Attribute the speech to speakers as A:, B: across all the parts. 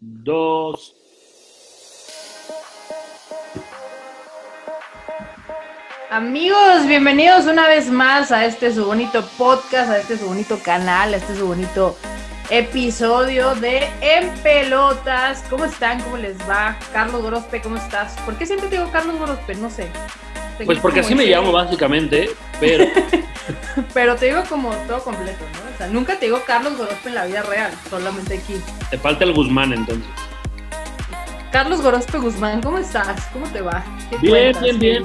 A: dos.
B: Amigos, bienvenidos una vez más a este su bonito podcast, a este su bonito canal, a este su bonito episodio de En Pelotas. ¿Cómo están? ¿Cómo les va? Carlos Gorospe, ¿cómo estás? ¿Por qué siempre te digo Carlos Gorospe? No sé.
A: Pues porque así me llamo básicamente, pero...
B: pero te digo como todo completo, ¿no? O sea, nunca te digo Carlos Gorospe en la vida real, solamente aquí.
A: Te falta el Guzmán entonces.
B: Carlos Gorospe Guzmán, ¿cómo estás? ¿Cómo te va?
A: bien, bien, bien,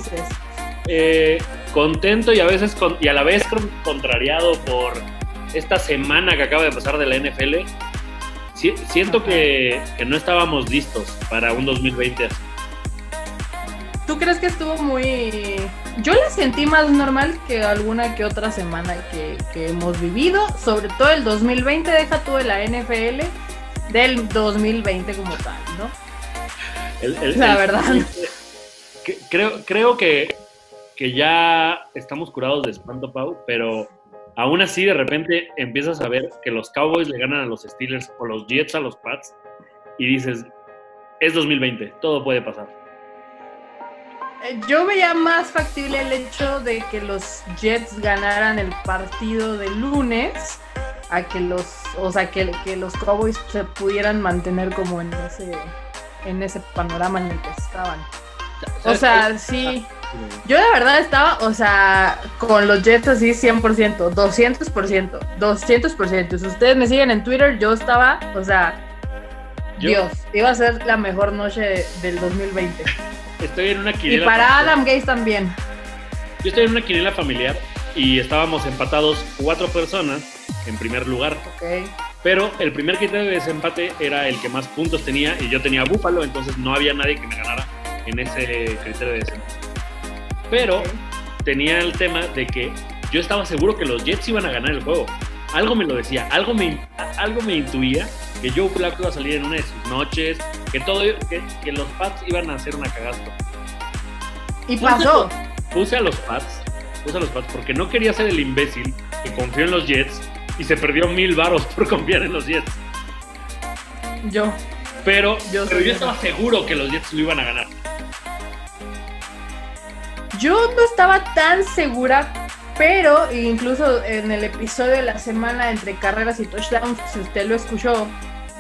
A: eh, contento y a veces y a la vez contrariado por esta semana que acaba de pasar de la NFL. siento que, que, no estábamos listos para un 2020 así.
B: ¿Tú crees que estuvo muy... Yo la sentí más normal que alguna que otra semana que, que hemos vivido, sobre todo el 2020, deja tú de la NFL del 2020 como tal, ¿no? la verdad.
A: creo, creo que, que ya estamos curados de espanto, Pau, pero aún así de repente empiezas a ver que los Cowboys le ganan a los Steelers o los Jets a los Pats y dices, es 2020, todo puede pasar.
B: Eh, yo veía más factible el hecho de que los Jets ganaran el partido de lunes a que los, o sea, que, que los Cowboys se pudieran mantener como en ese, en ese panorama en el que estaban. O sea, sí. Yo de verdad estaba, o sea, con los Jets así 100%, 200%, 200%. Si ustedes me siguen en Twitter, yo estaba, o sea, Dios, iba a ser la mejor noche del 2020.
A: Estoy en una quiniela.
B: Y para Adam Gates también.
A: Yo estoy en una quiniela familiar y estábamos empatados cuatro personas en primer lugar.
B: Ok.
A: Pero el primer criterio de desempate era el que más puntos tenía y yo tenía Búfalo, entonces no había nadie que me ganara en ese criterio de desempate. Pero tenía el tema de que yo estaba seguro que los Jets iban a ganar el juego. Algo me lo decía, algo me, algo me intuía que Joe Flacco iba a salir en una de sus noches, que todo, que, los Pats iban a hacer una cagasta.
B: Y pasó.
A: Puse a los Pats, puse a los Pats porque no quería ser el imbécil que confió en los Jets y se perdió mil varos por confiar en los Jets.
B: Yo.
A: Pero yo, pero yo estaba seguro que los Jets lo iban a ganar.
B: Yo no estaba tan segura pero incluso en el episodio de la semana entre carreras y touchdowns, si usted lo escuchó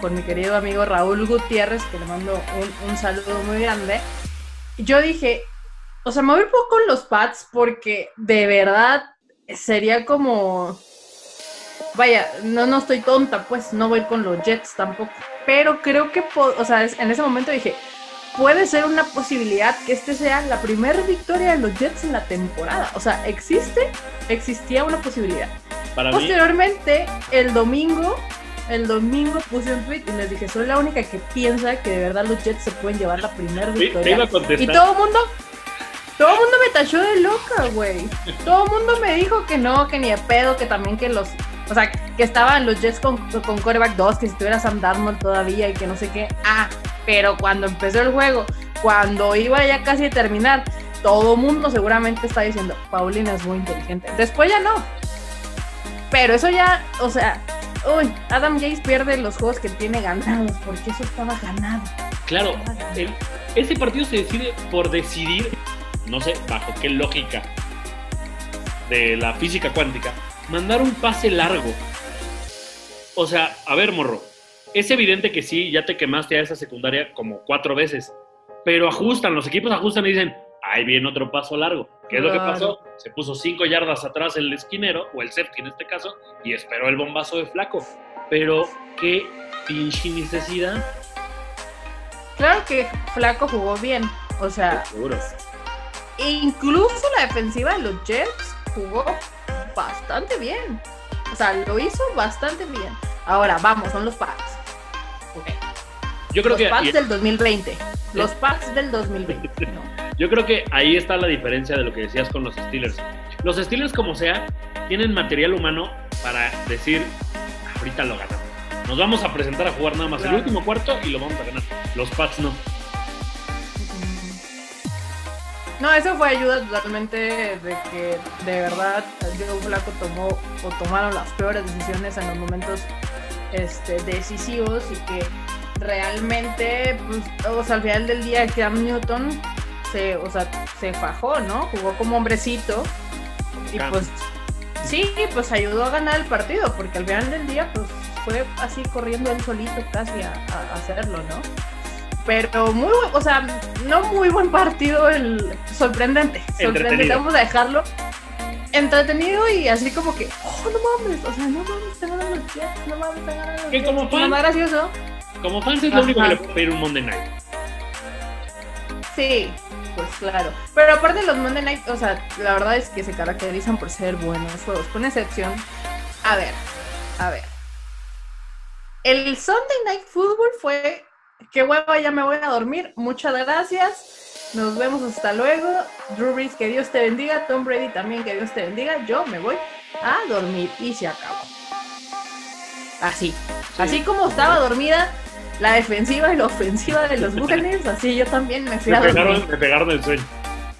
B: con mi querido amigo Raúl Gutiérrez, que le mando un, saludo muy grande, yo dije, o sea, me voy poco con los Pats porque de verdad sería como, vaya, no, no estoy tonta, pues no voy con los Jets tampoco, pero creo que, o sea, en ese momento dije, puede ser una posibilidad que este sea la primera victoria de los Jets en la temporada. O sea, existe, existía una posibilidad. Posteriormente, el domingo, el domingo puse un tweet y les dije, soy la única que piensa que de verdad los Jets se pueden llevar la primera victoria. y todo el mundo, todo el mundo me tachó de loca, güey. Todo el mundo me dijo que no, que ni de pedo, que también que los o sea, que estaban los Jets con, con coreback 2, que si tuviera Sam Darnold todavía y que no sé qué. Ah, pero cuando empezó el juego, cuando iba ya casi a terminar, todo mundo seguramente está diciendo, Paulina es muy inteligente. Después ya no. Pero eso ya, o sea, uy, Adam Gates pierde los juegos que tiene ganados, porque eso estaba ganado.
A: Claro, ese partido se decide por decidir, no sé bajo qué lógica de la física cuántica, mandar un pase largo. O sea, a ver, morro, es evidente que sí, ya te quemaste a esa secundaria como cuatro veces, pero ajustan, los equipos ajustan y dicen, ahí viene otro paso largo. ¿Qué es lo que pasó? Se puso cinco yardas atrás el esquinero, o el safety en este caso, y esperó el bombazo de flaco. Pero, ¿qué pinche necesidad?
B: Claro que Flaco jugó bien, o sea...
A: Seguro.
B: Incluso la defensiva de los Jets jugó bastante bien. O sea, lo hizo bastante bien. Ahora, vamos, son los Pats.
A: Yo creo
B: los
A: que
B: Pats del 2020. Los Pats del 2020.
A: Yo creo que ahí está la diferencia de lo que decías con los Steelers. Los Steelers, como sea, tienen material humano para decir, ahorita lo ganamos. Nos vamos a presentar a jugar nada más el último cuarto y lo vamos a ganar. Los Pats no.
B: No, eso fue ayuda totalmente de que de verdad Diego Flaco tomó o tomaron las peores decisiones en los momentos este, decisivos y que realmente, pues, o sea, al final del día Cam Newton se, o sea, se fajó, ¿no? Jugó como hombrecito y
A: Cam.
B: pues sí, pues ayudó a ganar el partido, porque al final del día, pues fue así corriendo él solito casi a, a hacerlo, ¿no? Pero muy, buen- o sea, no muy buen partido, el sorprendente, sorprendente,
A: Entretenido.
B: vamos a dejarlo entretenido y así como que, oh, no mames, o sea, no mames, están ganando los Jets, no mames, están ganando los
A: Que
B: Jets.
A: como fan-
B: más gracioso,
A: Como fans es lo único que le puedo pedir un Monday Night.
B: sí, pues claro. Pero aparte los Monday Night, o sea, la verdad es que se caracterizan por ser buenos juegos, con excepción, a ver, a ver. El Sunday Night Football fue, qué hueva, ya me voy a dormir, muchas gracias. Nos vemos hasta luego. Drew Brees, que Dios te bendiga. Tom Brady también, que Dios te bendiga. Yo me voy a dormir y se acabó. Así. Así como estaba dormida la defensiva y la ofensiva de los Buccaneers, así yo también me fui
A: Me
B: a
A: pegaron, me pegaron el sueño.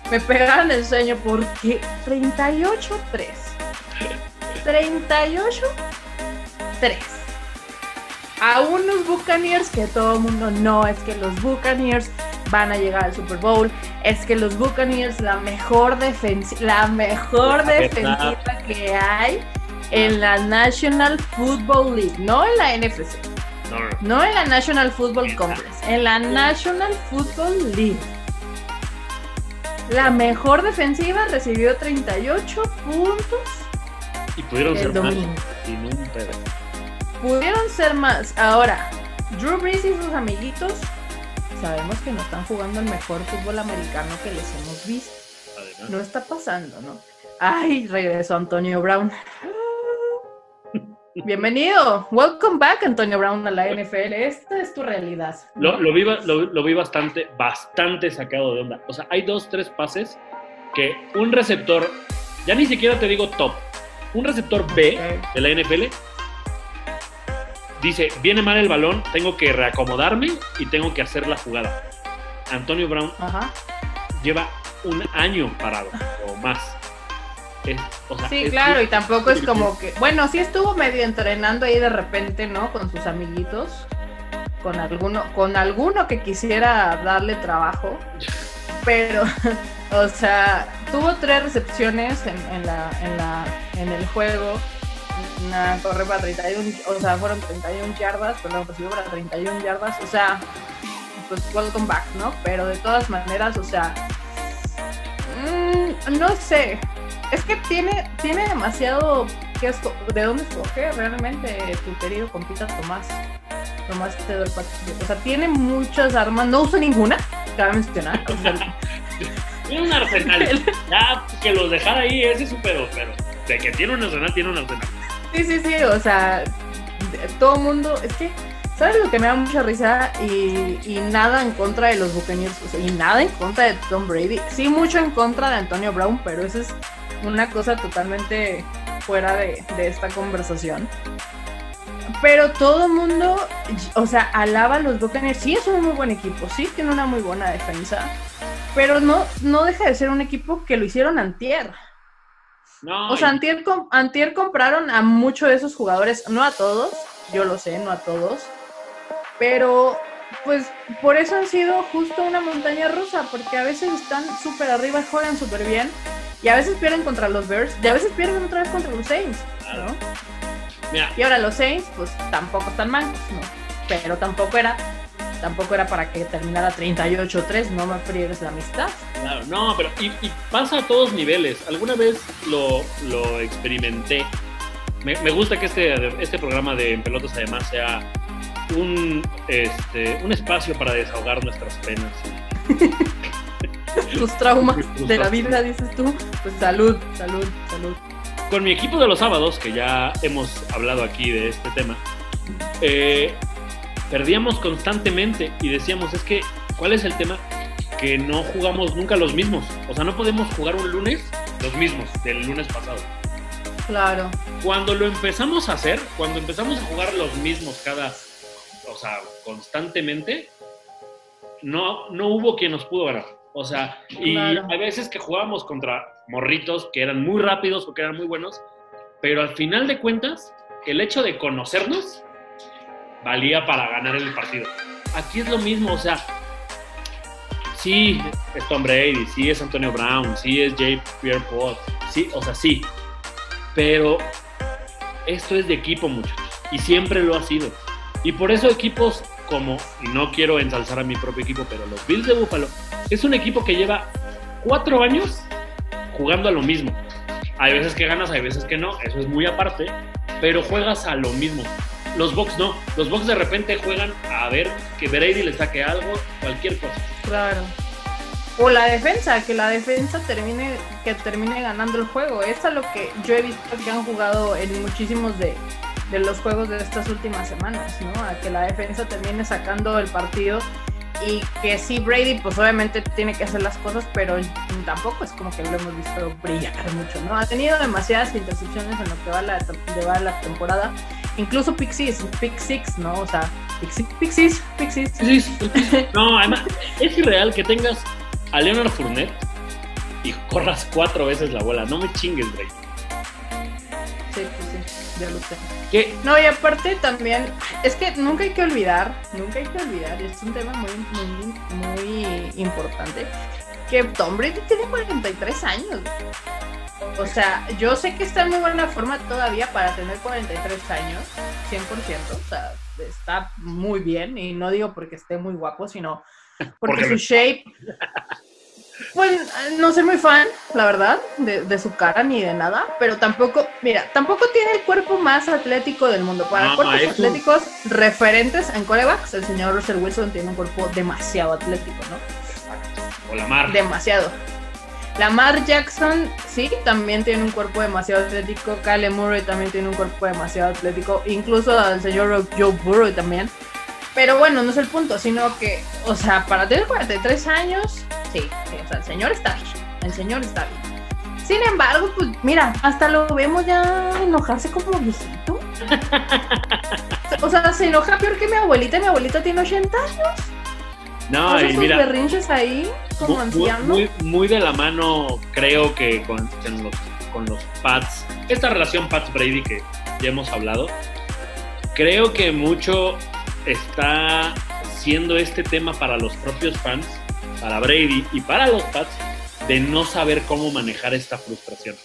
B: Me pegaron el sueño porque 38-3. 38-3. A unos Buccaneers que todo el mundo no, es que los Buccaneers van a llegar al Super Bowl, es que los Buccaneers la mejor defensiva, la mejor
A: La
B: defensiva que hay en la National Football League, no en la NFC.
A: No, no, no.
B: No en la National Football Conference, en la National Football League. La mejor defensiva recibió 38 puntos
A: Y pudieron ser más
B: domingo. Pudieron ser más. Ahora, Drew Brees y sus amiguitos sabemos que no están jugando el mejor fútbol americano que les hemos visto.
A: Además.
B: No está pasando, ¿no? Ay, regresó Antonio Brown. Bienvenido. Welcome back, Antonio Brown, a la NFL. Esta es tu realidad.
A: Lo, lo vi, lo, lo vi bastante, bastante sacado de onda. O sea, hay dos, tres pases que un receptor, ya ni siquiera te digo top, un receptor B de la NFL dice, viene mal el balón, tengo que reacomodarme y tengo que hacer la jugada. Antonio Brown
B: Ajá.
A: lleva un año parado o más. Es- o sea,
B: Sí,
A: es-
B: claro, y tampoco es como que, bueno, sí estuvo medio entrenando ahí de repente, ¿no? Con sus amiguitos, con alguno, con alguno que quisiera darle trabajo, pero, o sea, tuvo tres recepciones en, en la, en la, en el juego, una corre para 31, o sea, fueron 31 yardas, perdón, recibió para 31 yardas, o sea, pues welcome back, ¿no? Pero de todas maneras, o sea, mm, no sé, es que tiene, tiene demasiado que de dónde escoger realmente tu querido compita Tomás. Tomás te doy pa- O sea, tiene muchas armas, no usa ninguna, cabe mencionar. O sea,
A: Tiene un arsenal. ya, que los dejara ahí, ese es su pedo, pero de que tiene un arsenal, tiene un arsenal.
B: sí, sí, sí, o sea, todo mundo, es que, ¿sabes lo que me da mucha risa? Y, y nada en contra de los Buccaneers, o sea, y nada en contra de Tom Brady. Sí, mucho en contra de Antonio Brown, pero eso es una cosa totalmente fuera de, de esta conversación. Pero todo el mundo, o sea, alaba a los Buccaneers. Sí, es un muy buen equipo, sí, tiene una muy buena defensa, pero no, no deja de ser un equipo que lo hicieron antier.
A: No,
B: O sea,
A: y-
B: antier, antier compraron a muchos de esos jugadores, no a todos, yo lo sé, no a todos, pero pues por eso han sido justo una montaña rusa, porque a veces están súper arriba, juegan súper bien, y a veces pierden contra los Bears, y a veces pierden otra vez contra los Saints, ¿no?
A: mira,
B: Y ahora los Saints, pues tampoco están mal, ¿no? Pero tampoco era, tampoco era para que terminara 38-3, no me friegues la amistad.
A: Claro, no, pero y, y pasa a todos niveles. Alguna vez lo, lo experimenté. Me, me gusta que este, este programa de En Pelotas además sea un, este, un espacio para desahogar nuestras penas.
B: Tus traumas de la vida, dices tú, pues salud, salud, salud.
A: Con mi equipo de los sábados, que ya hemos hablado aquí de este tema, eh, perdíamos constantemente y decíamos, es que, ¿cuál es el tema? Que no jugamos nunca los mismos. O sea, no podemos jugar un lunes los mismos del lunes pasado.
B: Claro.
A: Cuando lo empezamos a hacer, cuando empezamos a jugar los mismos cada, o sea, constantemente, no, no hubo quien nos pudo ganar. O sea, y
B: Claro.
A: hay veces que jugábamos contra morritos que eran muy rápidos o que eran muy buenos, pero al final de cuentas, el hecho de conocernos valía para ganar el partido. aquí es lo mismo, o sea, sí es Tom Brady, sí es Antonio Brown, sí es Jay Pierre Paul, sí, o sea, sí, pero esto es de equipo, muchachos, y siempre lo ha sido. Y por eso equipos como, y no quiero ensalzar a mi propio equipo, pero los Bills de Buffalo, es un equipo que lleva cuatro años jugando a lo mismo. Hay veces que ganas, hay veces que no, eso es muy aparte, pero juegas a lo mismo. Los Bucks no, los Bucks de repente juegan a ver que Brady le saque algo, cualquier cosa.
B: Claro. O la defensa, que la defensa termine, que termine ganando el juego. Eso es lo que yo he visto que han jugado en muchísimos de, de los juegos de estas últimas semanas, ¿no? A que la defensa termine sacando el partido y que sí Brady pues obviamente tiene que hacer las cosas pero tampoco es como que lo hemos visto brillar mucho no ha tenido demasiadas intercepciones en lo que va la, de va la temporada incluso Pick Six no o sea Pixies Pixies
A: no además es irreal que tengas a Leonard Fournette y corras cuatro veces la bola. No me chingues Brady
B: ya lo sé no, y aparte también, es que nunca hay que olvidar, nunca hay que olvidar, es un tema muy, muy, muy importante, que Tom Brady tiene 43 años. O sea, yo sé que está en muy buena forma todavía para tener 43 años, 100%, o sea, está muy bien, y no digo porque esté muy guapo, sino porque su shape pues no soy muy fan, la verdad, de, su cara ni de nada, pero tampoco, mira, tampoco tiene el cuerpo más atlético del mundo. Para cuerpos atléticos referentes en corebacks, el señor Russell Wilson tiene un cuerpo demasiado atlético, ¿no?
A: O Lamar.
B: Demasiado. Lamar Jackson, sí, también tiene un cuerpo demasiado atlético. Kyle Murray también tiene un cuerpo demasiado atlético. Incluso el señor Joe Burrow también. Pero bueno, no es el punto, sino que, o sea, para tener 43 años, sí, o sea, el señor está bien, el señor está bien. Sin embargo, pues mira, hasta lo vemos ya enojarse como viejito. o sea, se enoja peor que mi abuelita, mi abuelita tiene 80 años.
A: No, y mira,
B: berrinches ahí como
A: muy,
B: anciano.
A: Muy, muy, de la mano, creo que con, los, con los Pats, esta relación Pats Brady que ya hemos hablado, creo que mucho está siendo este tema para los propios fans, para Brady y para los Pats, de no saber cómo manejar esta frustración.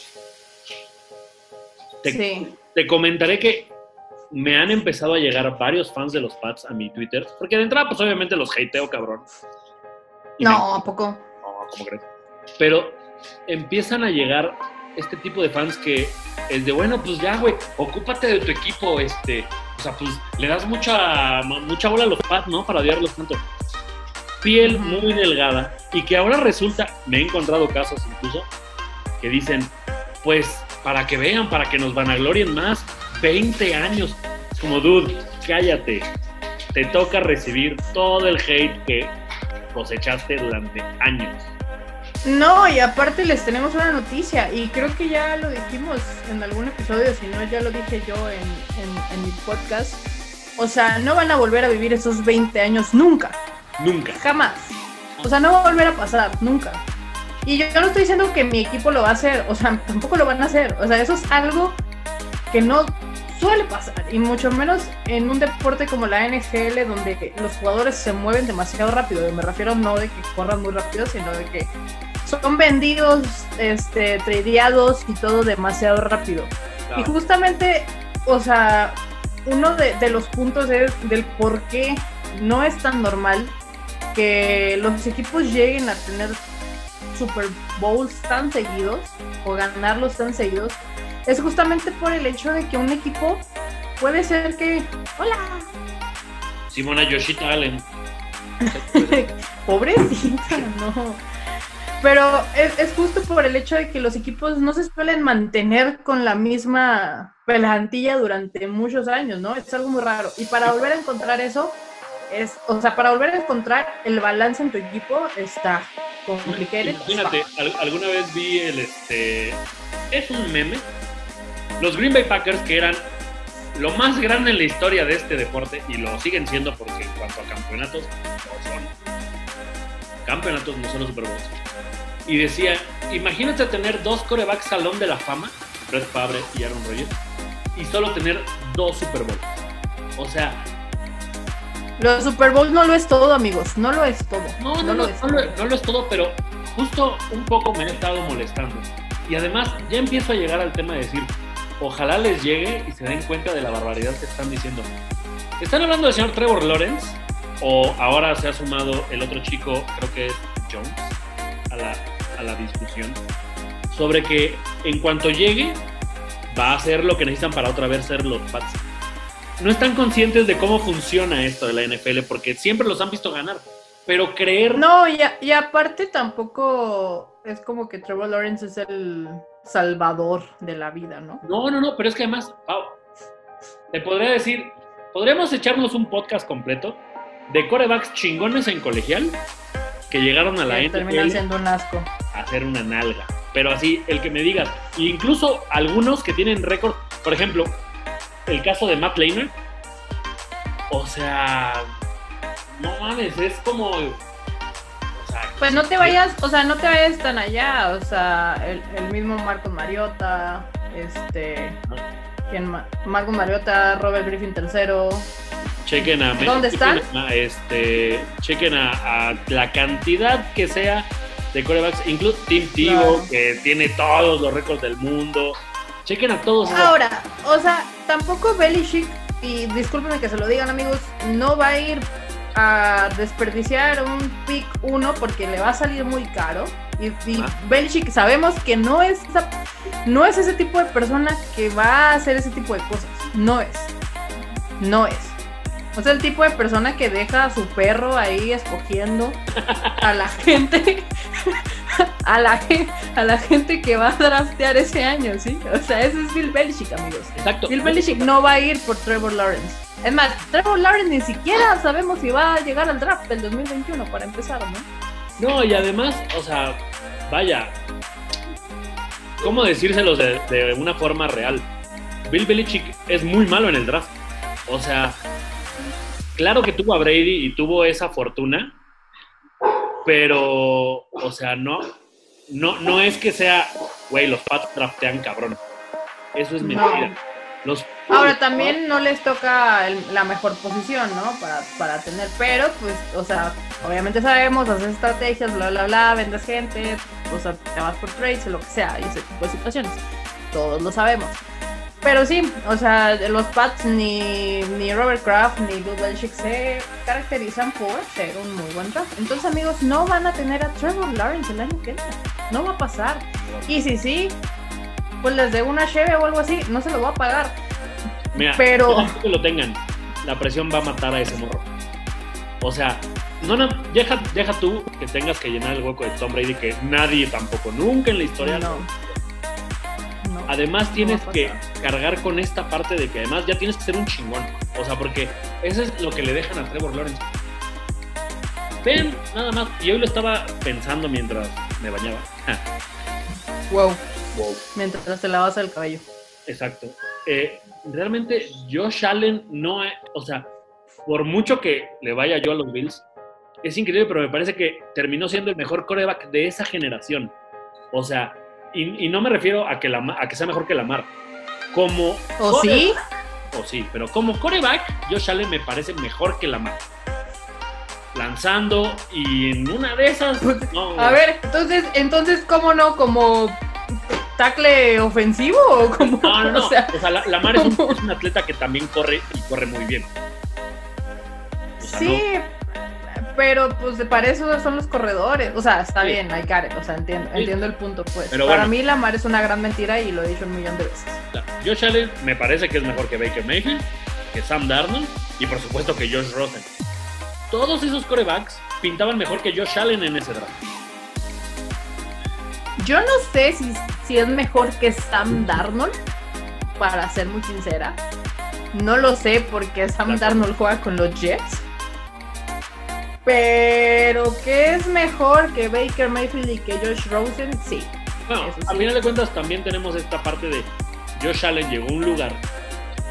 A: Te, te comentaré que me han empezado a llegar varios fans de los Pats a mi Twitter, porque de entrada, pues obviamente los hateo, cabrón.
B: no, ¿a poco?
A: No, ¿cómo crees? Pero empiezan a llegar este tipo de fans que es de, bueno, pues ya, güey, ocúpate de tu equipo, este, o sea, pues le das mucha, mucha bola a los pads, ¿no? Para odiarlos tanto. Piel muy delgada y que ahora resulta, me he encontrado casos incluso, que dicen, pues para que vean, para que nos van a glorien más, 20 años. Como, dude, cállate. Te toca recibir todo el hate que cosechaste durante años.
B: No, y aparte les tenemos una noticia, y creo que ya lo dijimos en algún episodio, si no, ya lo dije yo en, mi podcast. O sea, no van a volver a vivir esos 20 años nunca.
A: Nunca.
B: Jamás. O sea, no va a volver a pasar, nunca. Y yo, no estoy diciendo que mi equipo lo va a hacer, o sea, tampoco lo van a hacer. O sea, eso es algo que no suele pasar, y mucho menos en un deporte como la NFL, donde los jugadores se mueven demasiado rápido. Me refiero no de que corran muy rápido, sino de que son vendidos, este, tradeados y todo demasiado rápido. Y justamente, o sea, uno de, los puntos es del por qué no es tan normal que los equipos lleguen a tener Super Bowls tan seguidos o ganarlos tan seguidos, es justamente por el hecho de que un equipo puede ser que. ¡Hola!
A: Simona Yoshita Allen.
B: Pobrecita, no. Pero es, justo por el hecho de que los equipos no se suelen mantener con la misma plantilla durante muchos años, ¿no? Es algo muy raro. Y para volver a encontrar eso, es, o sea, para volver a encontrar el balance en tu equipo está complicado.
A: Imagínate, alguna vez vi el, este, es un meme. Los Green Bay Packers que eran lo más grande en la historia de este deporte y lo siguen siendo porque en cuanto a campeonatos no son campeonatos, no son los Super Bowls y decía, imagínate tener dos corebacks salón de la fama, Red Fabre y Aaron Rodgers, y solo tener dos Super Bowls. O sea,
B: Los Super Bowl no lo es todo, amigos. No lo es todo.
A: No, no, no,
B: lo es
A: no lo, no lo es todo, pero justo un poco me he estado molestando. Y además ya empiezo a llegar al tema de decir, ojalá les llegue y se den cuenta de la barbaridad que están diciendo. Están hablando del señor Trevor Lawrence, o ahora se ha sumado el otro chico, creo que es Jones, a la, a la discusión, sobre que en cuanto llegue va a hacer lo que necesitan para otra vez ser los Pats. No están conscientes de cómo funciona esto de la NFL porque siempre los han visto ganar. Pero creer.
B: No, y, a- y aparte tampoco es como que Trevor Lawrence es el salvador de la vida, ¿no?
A: No, no, no, pero es que además, Pau, te podría decir, podríamos echarnos un podcast completo de corebacks chingones en colegial que llegaron a la
B: Que terminan
A: NFL
B: siendo un asco.
A: a hacer una nalga. Pero así, el que me digas, incluso algunos que tienen récord, por ejemplo, el caso de Matt Lehner, o sea, no mames, es como, o sea,
B: Pues no te vayas, o sea, no te vayas tan allá, o sea, el, el mismo Marcos Mariota, este, ¿quién más? Mariota, Robert Griffin III,
A: chequen a
B: ¿Dónde
A: chequen
B: están?
A: a, este, chequen a, a la cantidad que sea de corebacks, incluso Tim Tebow,
B: Claro.
A: que tiene todos los récords del mundo. Chequen a todos.
B: Ahora, o sea, tampoco Belichick, y discúlpenme que se lo digan amigos, no va a ir a desperdiciar un pick 1 porque le va a salir muy caro. Y, y
A: Ah.
B: Belichick sabemos que no es, esa- no es ese tipo de persona que va a hacer ese tipo de cosas. No es. No es. O sea, el tipo de persona que deja a su perro ahí escogiendo a la gente, a la, a la gente que va a draftear ese año, ¿sí? O sea, ese es Bill Belichick, amigos.
A: Exacto.
B: Bill Belichick no va a ir por Trevor Lawrence. Es más, Trevor Lawrence ni siquiera sabemos si va a llegar al draft del 2021 para empezar, ¿no?
A: No, y además, o sea, vaya, ¿cómo decírselos de, de una forma real? Bill Belichick es muy malo en el draft. O sea, claro que tuvo a Brady y tuvo esa fortuna, pero, o sea, no, no, no es que sea, güey, los Pats draftean cabrón. Eso es
B: No.
A: Los,
B: Ahora también no les toca el- la mejor posición, ¿no? Para, para tener, pero pues, o sea, obviamente sabemos, haces estrategias, bla, bla, bla, vendes gente, o sea, te vas por trades o lo que sea, y ese tipo de situaciones. Todos lo sabemos. Pero sí, o sea, los Pats ni, ni Robert Kraft ni Bill Belichick se caracterizan por ser un muy buen draft. Entonces, amigos, no van a tener a Trevor Lawrence el año que entra. No va a pasar. Y si sí, pues les de una cheve o algo así, no se lo va a pagar.
A: Mira,
B: Pero-
A: que lo tengan, la presión va a matar a ese morro. O sea, no, no, deja, deja tú que tengas que llenar el hueco de Tom Brady que nadie tampoco, nunca en la historia.
B: No. No.
A: Además tienes que cargar con esta parte de que además ya tienes que ser un chingón. O sea, porque eso es lo que le dejan a Trevor Lawrence. Ven, nada más. Y hoy lo estaba pensando mientras me bañaba.
B: Wow.
A: Wow.
B: Mientras te lavas el cabello.
A: Exacto. Eh, realmente Josh Allen no es, o sea, por mucho que le vaya yo a los Bills, es increíble, pero me parece que terminó siendo el mejor coreback de esa generación. O sea, y, y no me refiero a que, la, a que sea mejor que Lamar. Como
B: ¿O sí?
A: o sí, pero como coreback, Josh Allen me parece mejor que Lamar. Lanzando y en una de esas. no,
B: A ver, entonces, entonces, ¿cómo no? ¿Como tackle ofensivo o como?
A: No, no, no.
B: O sea,
A: O sea, la- Lamar es un, es un atleta que también corre y corre muy bien. O sea,
B: sí, pero pues para eso son los corredores. O sea, está
A: Sí.
B: bien, got it. O sea, entiendo,
A: Sí.
B: entiendo el punto, pues.
A: Pero
B: para
A: bueno.
B: mí, Lamar es una gran mentira y lo he dicho un millón de veces.
A: Josh Allen me parece que es mejor que Baker Mayfield, que Sam Darnold y por supuesto que Josh Rosen. Todos esos corebacks pintaban mejor que Josh Allen en ese draft.
B: Yo no sé si, si es mejor que Sam Darnold, para ser muy sincera. No lo sé porque Sam. Darnold juega con los Jets. Pero que es mejor que Baker Mayfield y que Josh Rosen, sí.
A: Bueno, a final de cuentas también tenemos esta parte de Josh Allen llegó a un lugar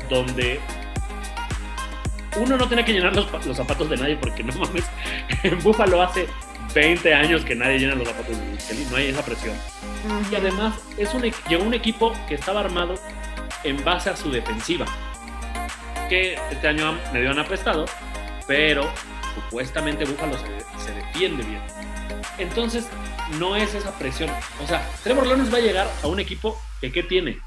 A: donde uno no tenía que llenar los, los zapatos de nadie porque no mames, en Buffalo hace 20 años que nadie llena los zapatos de Luis no hay esa presión. Y además es un, llegó un equipo que estaba armado en base a su defensiva, que este año medio han apestado, pero supuestamente Buffalo se, se defiende bien. Entonces, no es esa presión. O sea, Trevor Lawrence va a llegar a un equipo que ¿qué tiene?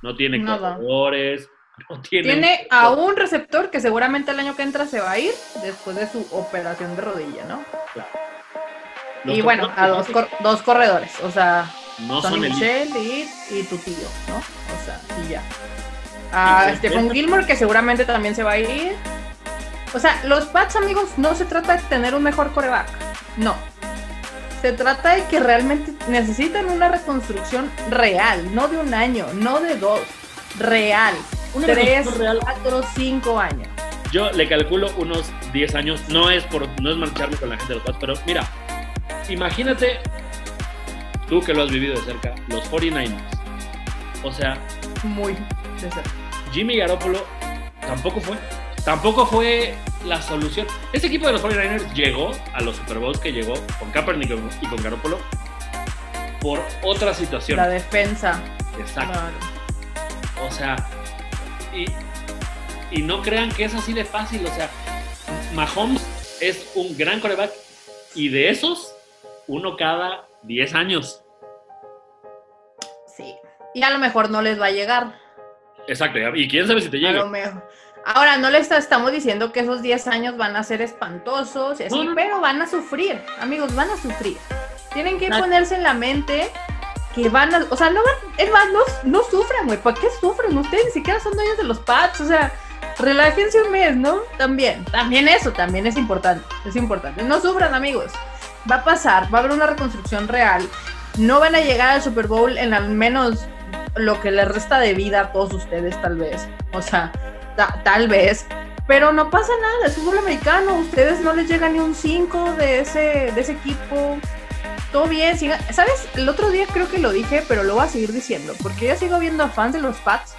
A: No tiene corredores, no tiene...
B: Tiene a un receptor que seguramente el año que entra se va a ir después de su operación de rodilla, ¿no?
A: Claro. Los
B: y bueno, a dos, cor- dos corredores, o sea,
A: no
B: Sonny
A: son el
B: Michel y, y tu tío, ¿no? O sea, y ya. A Stephen Gilmore, que seguramente también se va a ir. O sea, los Pats, amigos, no se trata de tener un mejor coreback. No. Se trata de que realmente necesitan una reconstrucción real, no de un año, no de dos. Real.
A: Una
B: Tres,
A: real.
B: cuatro, cinco años.
A: Yo le calculo unos 10 años. No es por no es marcharme con la gente de los Pats, pero mira, imagínate tú que lo has vivido de cerca, los 49ers. O sea,
B: Muy de cerca.
A: Jimmy Garoppolo tampoco fue. Tampoco fue la solución. Este equipo de los 49ers llegó a los Super Bowls que llegó con Kaepernick y con Garoppolo por otra situación.
B: La defensa.
A: Exacto.
B: Claro.
A: O sea, y, y no crean que es así de fácil. O sea, Mahomes es un gran coreback y de esos, uno cada 10 años.
B: Sí. Y a lo mejor no les va a llegar.
A: Exacto. Y quién sabe si te
B: A
A: llega.
B: lo mejor. Ahora, no les estamos diciendo que esos 10 años van a ser espantosos y así,
A: no.
B: pero van a sufrir, amigos, van a sufrir. Tienen que
A: Exacto.
B: ponerse en la mente que van a, o sea, no van, es más, no, no sufran, güey, ¿para qué sufren? Ustedes ni siquiera son dueños de los pads, o sea, relájense un mes, ¿no? También, también eso, también es importante, es importante. No sufran, amigos, va a pasar, va a haber una reconstrucción real, no van a llegar al Super Bowl en al menos lo que les resta de vida a todos ustedes, tal vez, o sea, ta- tal vez. Pero no pasa nada, es fútbol americano, ustedes no les llega ni un 5 de ese, de ese equipo, todo bien, siga- ¿sabes? El otro día creo que lo dije, pero lo voy a seguir diciendo, porque yo sigo viendo a fans de los Pats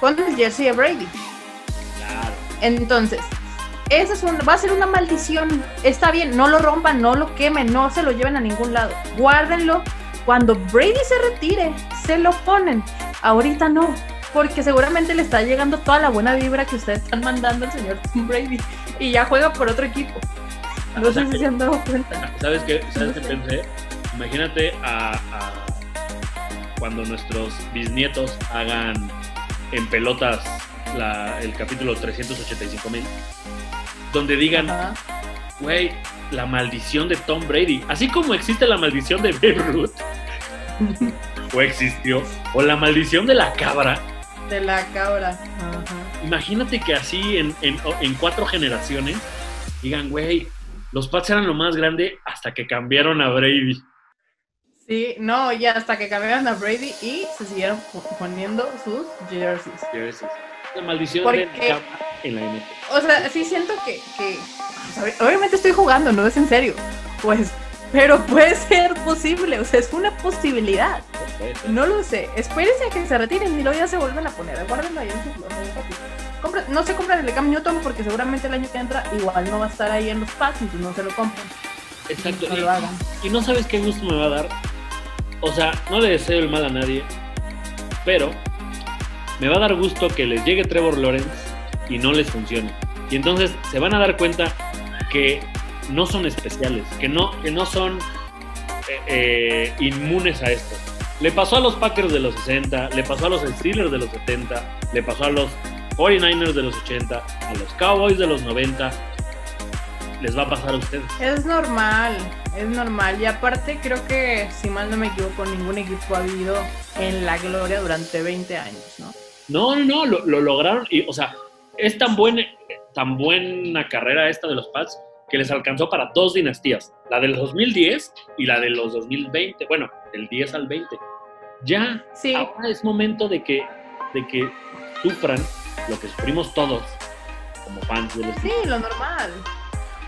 B: con el jersey de Brady.
A: Claro.
B: Entonces, esa es un- va a ser una maldición. Está bien, no lo rompan, no lo quemen, no se lo lleven a ningún lado. Guárdenlo. Cuando Brady se retire, se lo ponen. Ahorita no, porque seguramente le está llegando toda la buena vibra que ustedes están mandando al señor Tom Brady y ya juega por otro equipo. No sé si se han dado cuenta.
A: ¿Sabes qué, ¿Sabes qué pensé? Imagínate a, a cuando nuestros bisnietos hagan en pelotas la- el capítulo 385 mil, donde digan, güey, la maldición de Tom Brady, así como existe la maldición de Babe Ruth, o existió, o la maldición de la cabra,
B: De la cabra. Ajá.
A: imagínate que así en, en- en cuatro generaciones digan, güey, los Pats eran lo más grande hasta que cambiaron a Brady.
B: Sí, no, ya hasta que cambiaron a Brady y se siguieron po- poniendo sus jerseys.
A: Jerseys. La maldición
B: Porque-
A: de la en la NFL.
B: O sea, sí siento que, que- obviamente estoy jugando, no es en serio. Pues, pero puede ser posible, o sea, es una posibilidad. No lo sé. Espérense a que se retiren y luego ya se vuelven a poner. Guárdenlo ahí en ratito. Compra- no se compran el Cam Newton porque seguramente el año que entra igual no va a estar ahí en los pads, entonces no se lo compran.
A: Exacto.
B: No.
A: Y no sabes qué gusto me va a dar. O sea, no le deseo el mal a nadie, pero me va a dar gusto que les llegue Trevor Lawrence y no les funcione. Y entonces se van a dar cuenta que no son especiales, que no, que no son eh, eh, inmunes a esto. Le pasó a los Packers de los 60, le pasó a los Steelers de los 70, le pasó a los 49ers de los 80, a los Cowboys de los 90. Les va a pasar a ustedes.
B: Es normal, es normal. Y aparte creo que, si mal no me equivoco, ningún equipo ha vivido en la gloria durante 20 años, ¿no?
A: No, no, no, lo, lo lograron. Y, o sea, es tan, buen, tan buena carrera esta de los Pats que les alcanzó para dos dinastías. La del 2010 y la de los 2020. Bueno, del 10 al 20. Ya,
B: Sí,
A: ahora es momento de que, de que sufran lo que sufrimos todos como fans de los
B: sí, lo normal.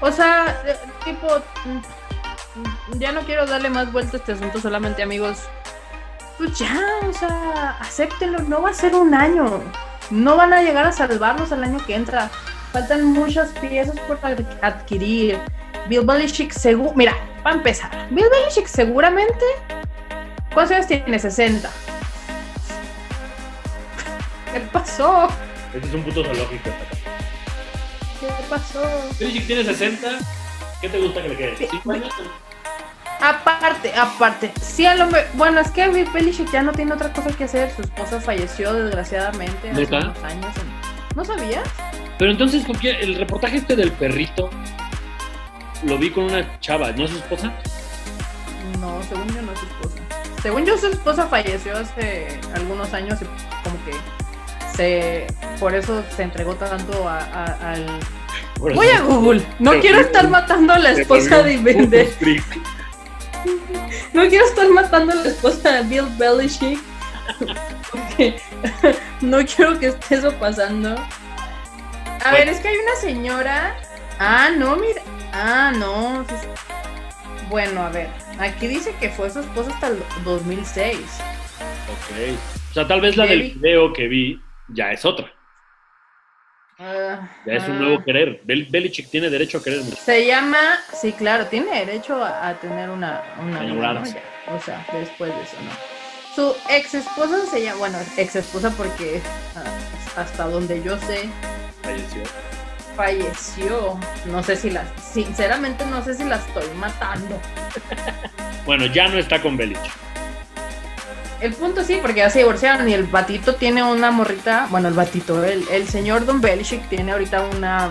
B: O sea, eh, tipo, mm, ya no quiero darle más vuelta a este asunto, solamente amigos. Pues ya, o sea, acéptenlo, no va a ser un año. No van a llegar a salvarnos al año que entra. Faltan muchas piezas por ad- adquirir. Bill Belichick seguro. Mira, para empezar, Bill Belichick seguramente. ¿Cuántos años tiene? 60. ¿Qué pasó?
A: Este es un puto zoológico.
B: ¿qué pasó?
A: Belichick tiene 60. ¿Qué te gusta que le quede? ¿Cinco años?
B: Aparte, aparte, sí a lo bueno, es que Bill Belichick ya no tiene otra cosa que hacer. Su esposa falleció desgraciadamente hace
A: ¿Neta?
B: unos años. ¿No sabías?
A: Pero entonces, ¿con quién? el reportaje este del perrito lo vi con una chava, ¿no es su esposa?
B: No, según yo no es su esposa. Según yo su esposa falleció hace algunos años y como que se por eso se entregó tanto a- a- al Voy a Google. No quiero estar matando a la esposa de, de-. No quiero estar matando a la esposa de Bill Belichick. Porque no quiero que esté eso pasando. A ver, es que hay una señora. Ah, no, mira. Ah, no. Bueno, a ver. Aquí dice que fue su esposa hasta el 2006.
A: Ok. O sea, tal vez la del video que vi ya es otra.
B: Ah,
A: Ya es un
B: ah.
A: nuevo querer. Bel Belichick tiene derecho a querer mucho.
B: Se llama, sí, claro, tiene derecho a, a tener una, una O sea, después de eso, ¿no? Su ex esposa se llama, bueno, ex esposa porque ah, hasta donde yo sé,
A: Falleció.
B: falleció. No sé si la, sinceramente no sé si la estoy matando.
A: Bueno, ya no está con Belichick.
B: El punto sí, porque ya se divorciaron y el batito tiene una morrita, bueno, el batito, el, el señor Don Belichick tiene ahorita una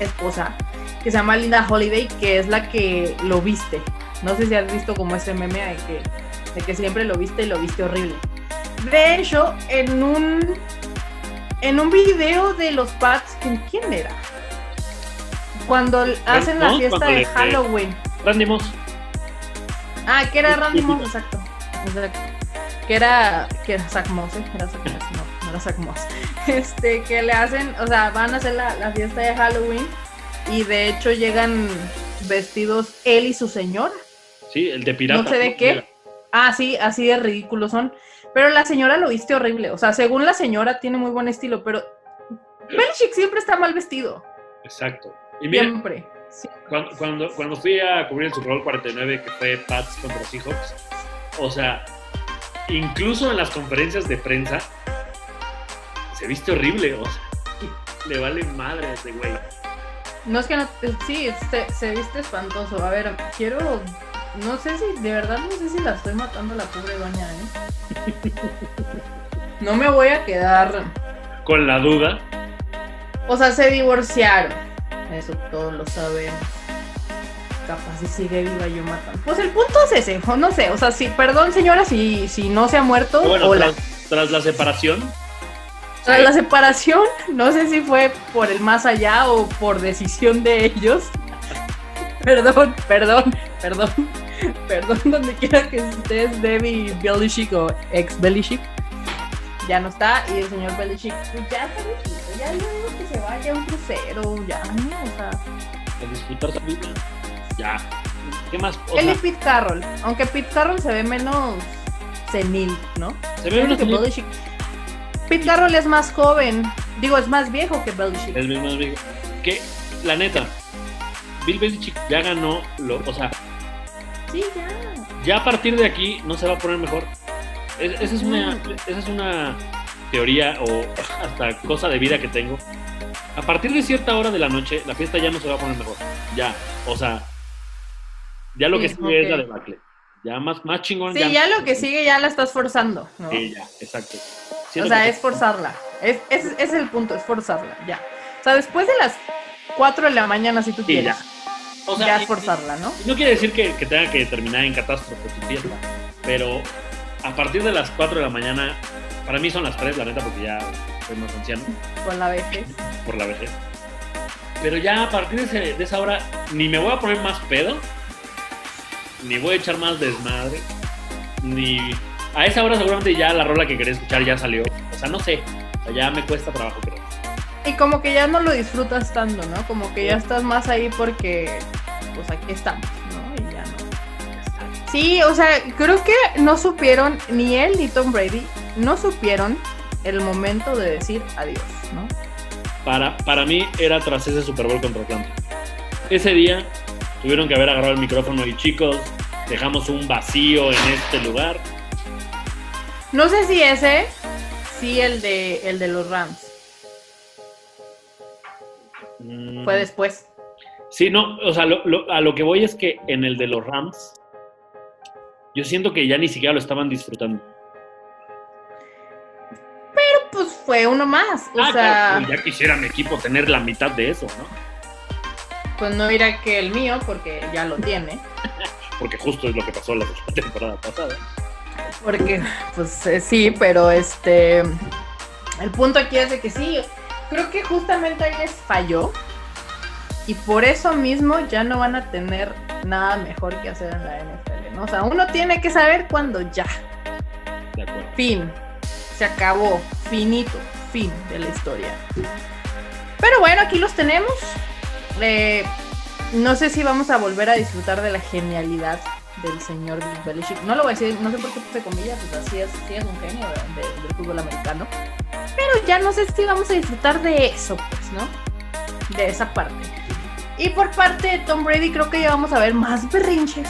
B: esposa que se llama Linda Holiday, que es la que lo viste. No sé si has visto como ese meme de que, de que siempre lo viste y lo viste horrible. De hecho, en un en un video de los Pats, ¿quién, quién era? Cuando hacen la fiesta de Halloween.
A: Randy Moss.
B: Ah, que era Randy Moss, exacto. exacto. Que era, que era Zach Moss, ¿eh? Era Moss, no, no era Zach Moss. Este, que le hacen, o sea, van a hacer la, la fiesta de Halloween y de hecho llegan vestidos él y su señora.
A: Sí, el de pirata.
B: No sé de qué. Ah, sí, así de ridículos son. Pero la señora lo viste horrible. O sea, según la señora tiene muy buen estilo, pero Belichick siempre está mal vestido.
A: Exacto. Y mira,
B: Siempre. Sí.
A: cuando, cuando, cuando fui a cubrir el Super Bowl 49, que fue Pats contra Seahawks, o sea, incluso en las conferencias de prensa, se viste horrible, o sea, le vale madre a ese güey.
B: No es que no, sí, se, se viste espantoso. A ver, quiero, no sé si, de verdad no sé si la estoy matando la pobre doña, ¿eh? No me voy a quedar,
A: Con la duda,
B: o sea, se divorciaron. Eso todos lo sabemos. Capaz si sigue viva yo matando. Pues el punto es ese, o no sé, o sea, sí, perdón señora si, si no se ha muerto
A: bueno,
B: o la,
A: tras, tras la separación,
B: tras la separación, no sé si fue por el más allá o por decisión de ellos. Perdón, perdón, perdón, perdón, donde quiera que estés, Debbie Belichick o ex Belichick. Ya no está, y el señor Belichick, pues ya está viejito, ya digo que se vaya a un crucero, ya, ¿no? O sea,
A: a disfrutar su vida, ya. ¿Qué más? O
B: él y Pete Carroll, aunque Pete Carroll se ve menos senil, ¿no?
A: se ve
B: que
A: una
B: Belichick- Pete Carroll es más joven, digo, es más viejo que Belichick.
A: el mismo amigo. Que, la neta, Bill Belichick ya ganó, lo, o sea,
B: Sí, ya.
A: ya a partir de aquí no se va a poner mejor. Es- esa, es una, esa es una teoría o hasta cosa de vida que tengo. A partir de cierta hora de la noche, la fiesta ya no se va a poner mejor. Ya, o sea, ya lo que sigue es la debacle. Ya más, más chingón.
B: Sí, ya lo que sigue ya la estás forzando, ¿no?
A: Sí, ya, exacto.
B: O sea,
A: que-
B: es forzarla. Es, es, ese es el punto, es forzarla, ya. O sea, después de las 4 de la mañana, si tú
A: Sí,
B: quieres,
A: ya. O sea,
B: ya
A: y-
B: forzarla, ¿no?
A: no quiere decir que, que tenga que terminar en catástrofe tu fiesta, pero a partir de las 4 de la mañana, para mí son las 3, la neta, porque ya soy más anciano.
B: Con la vejez.
A: por la vejez. Pero ya a partir de, ese- de esa hora ni me voy a poner más pedo, ni voy a echar más desmadre, ni... A esa hora seguramente ya la rola que quería escuchar ya salió. O sea, no sé. O sea, ya me cuesta trabajo, creo.
B: Y como que ya no lo disfrutas tanto, ¿no? Como que ya estás más ahí porque, pues aquí estamos, ¿no? Y ya no. Sí, o sea, creo que no supieron, ni él ni Tom Brady, no supieron el momento de decir adiós, ¿no?
A: Para, para mí era tras ese Super Bowl contra Atlanta. Ese día tuvieron que haber agarrado el micrófono y chicos, dejamos un vacío en este lugar.
B: No sé si ese, sí el de el de los Rams.
A: Mm,
B: Fue después.
A: Sí, no, o sea, lo- lo- a lo que voy es que en el de los Rams, yo siento que ya ni siquiera lo estaban disfrutando.
B: Pues fue uno más. O
A: Ah,
B: sea,
A: claro, pues ya quisiera mi equipo tener la mitad de eso, ¿no?
B: Pues no dirá que el mío, porque ya lo tiene.
A: Porque justo es lo que pasó la temporada pasada.
B: Porque, pues eh, sí, pero este. El punto aquí es de que sí. Creo que justamente ahí les falló. Y por eso mismo ya no van a tener nada mejor que hacer en la NFL, ¿no? O sea, uno tiene que saber cuándo ya.
A: De acuerdo.
B: Fin. Se acabó. Finito. Fin de la historia. Pero bueno, aquí los tenemos. Eh, no sé si vamos a volver a disfrutar de la genialidad del señor Bill Belichick. No lo voy a decir, no sé por qué puse comillas, pues así es, sí es un genio de- de- del fútbol americano. Pero ya no sé si vamos a disfrutar de eso, pues, ¿no? De esa parte. Y por parte de Tom Brady creo que ya vamos a ver más berrinches.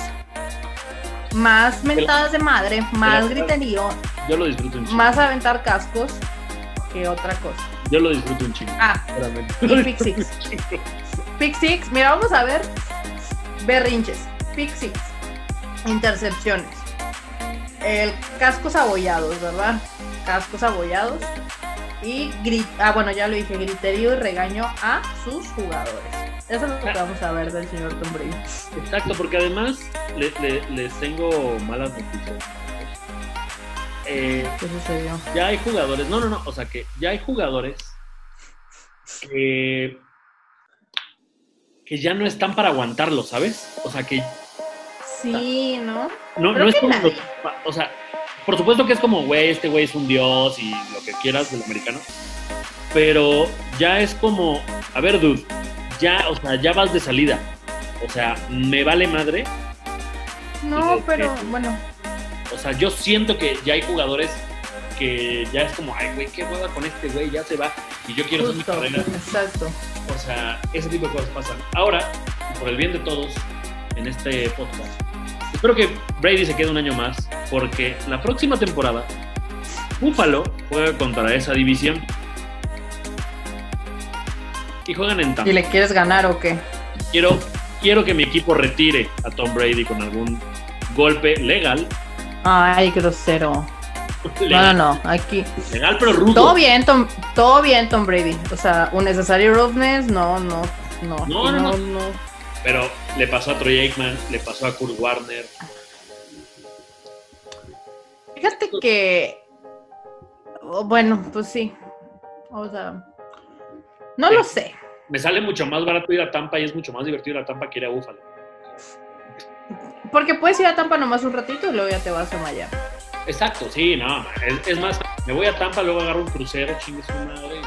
B: Más mentadas de madre, más griterío,
A: Yo lo disfruto un chingo.
B: más aventar cascos que otra cosa.
A: Yo lo disfruto un chingo.
B: Ah, y pick six. Pick Six, mira, vamos a ver berrinches, Pick Six, intercepciones, el cascos abollados, ¿verdad? Cascos abollados y ah, bueno, ya lo dije, griterío y regaño a sus jugadores. Eso es lo que vamos a ver del señor Tom Brady.
A: Exacto, porque además le- le- les tengo malas noticias. Eh,
B: ¿Qué sucedió?
A: ya hay jugadores, no, no, no, o sea que ya hay jugadores que, que ya no están para aguantarlo, ¿sabes? O sea que
B: Sí, ¿no?
A: no,
B: Creo
A: no es como,
B: nadie.
A: los- o sea, por supuesto que es como, güey, este güey es un dios y lo que quieras del americano, pero ya es como, a ver, dude, ya, o sea, ya vas de salida, o sea, me vale madre,
B: No, pero bueno,
A: o sea, yo siento que ya hay jugadores que ya es como, ay, güey, qué hueva con este güey, ya se va y yo quiero hacer mi
B: justo,
A: carrera.
B: exacto.
A: O sea, ese tipo de cosas pasan. Ahora, por el bien de todos en este podcast, espero que Brady se quede un año más, porque la próxima temporada, Buffalo juega contra esa división. Y juegan en Tampa.
B: ¿Y le quieres ganar o qué?
A: Quiero, quiero que mi equipo retire a Tom Brady con algún golpe legal.
B: Ay, grosero. No, no, no, aquí.
A: legal pero rudo.
B: Todo bien, Tom, todo bien, Tom Brady. O sea, unnecessary roughness, no, no, no.
A: No,
B: aquí
A: no, no. Pero le pasó a Troy Aikman, le pasó a Kurt Warner.
B: Fíjate que, bueno, pues sí. O sea, no lo sé.
A: Me sale mucho más barato ir a Tampa y es mucho más divertido ir a Tampa que ir a Buffalo.
B: Porque puedes ir a Tampa nomás un ratito y luego ya te vas a Miami.
A: Exacto, sí, no. Es, es más, me voy a Tampa, luego agarro un crucero, chingue su madre.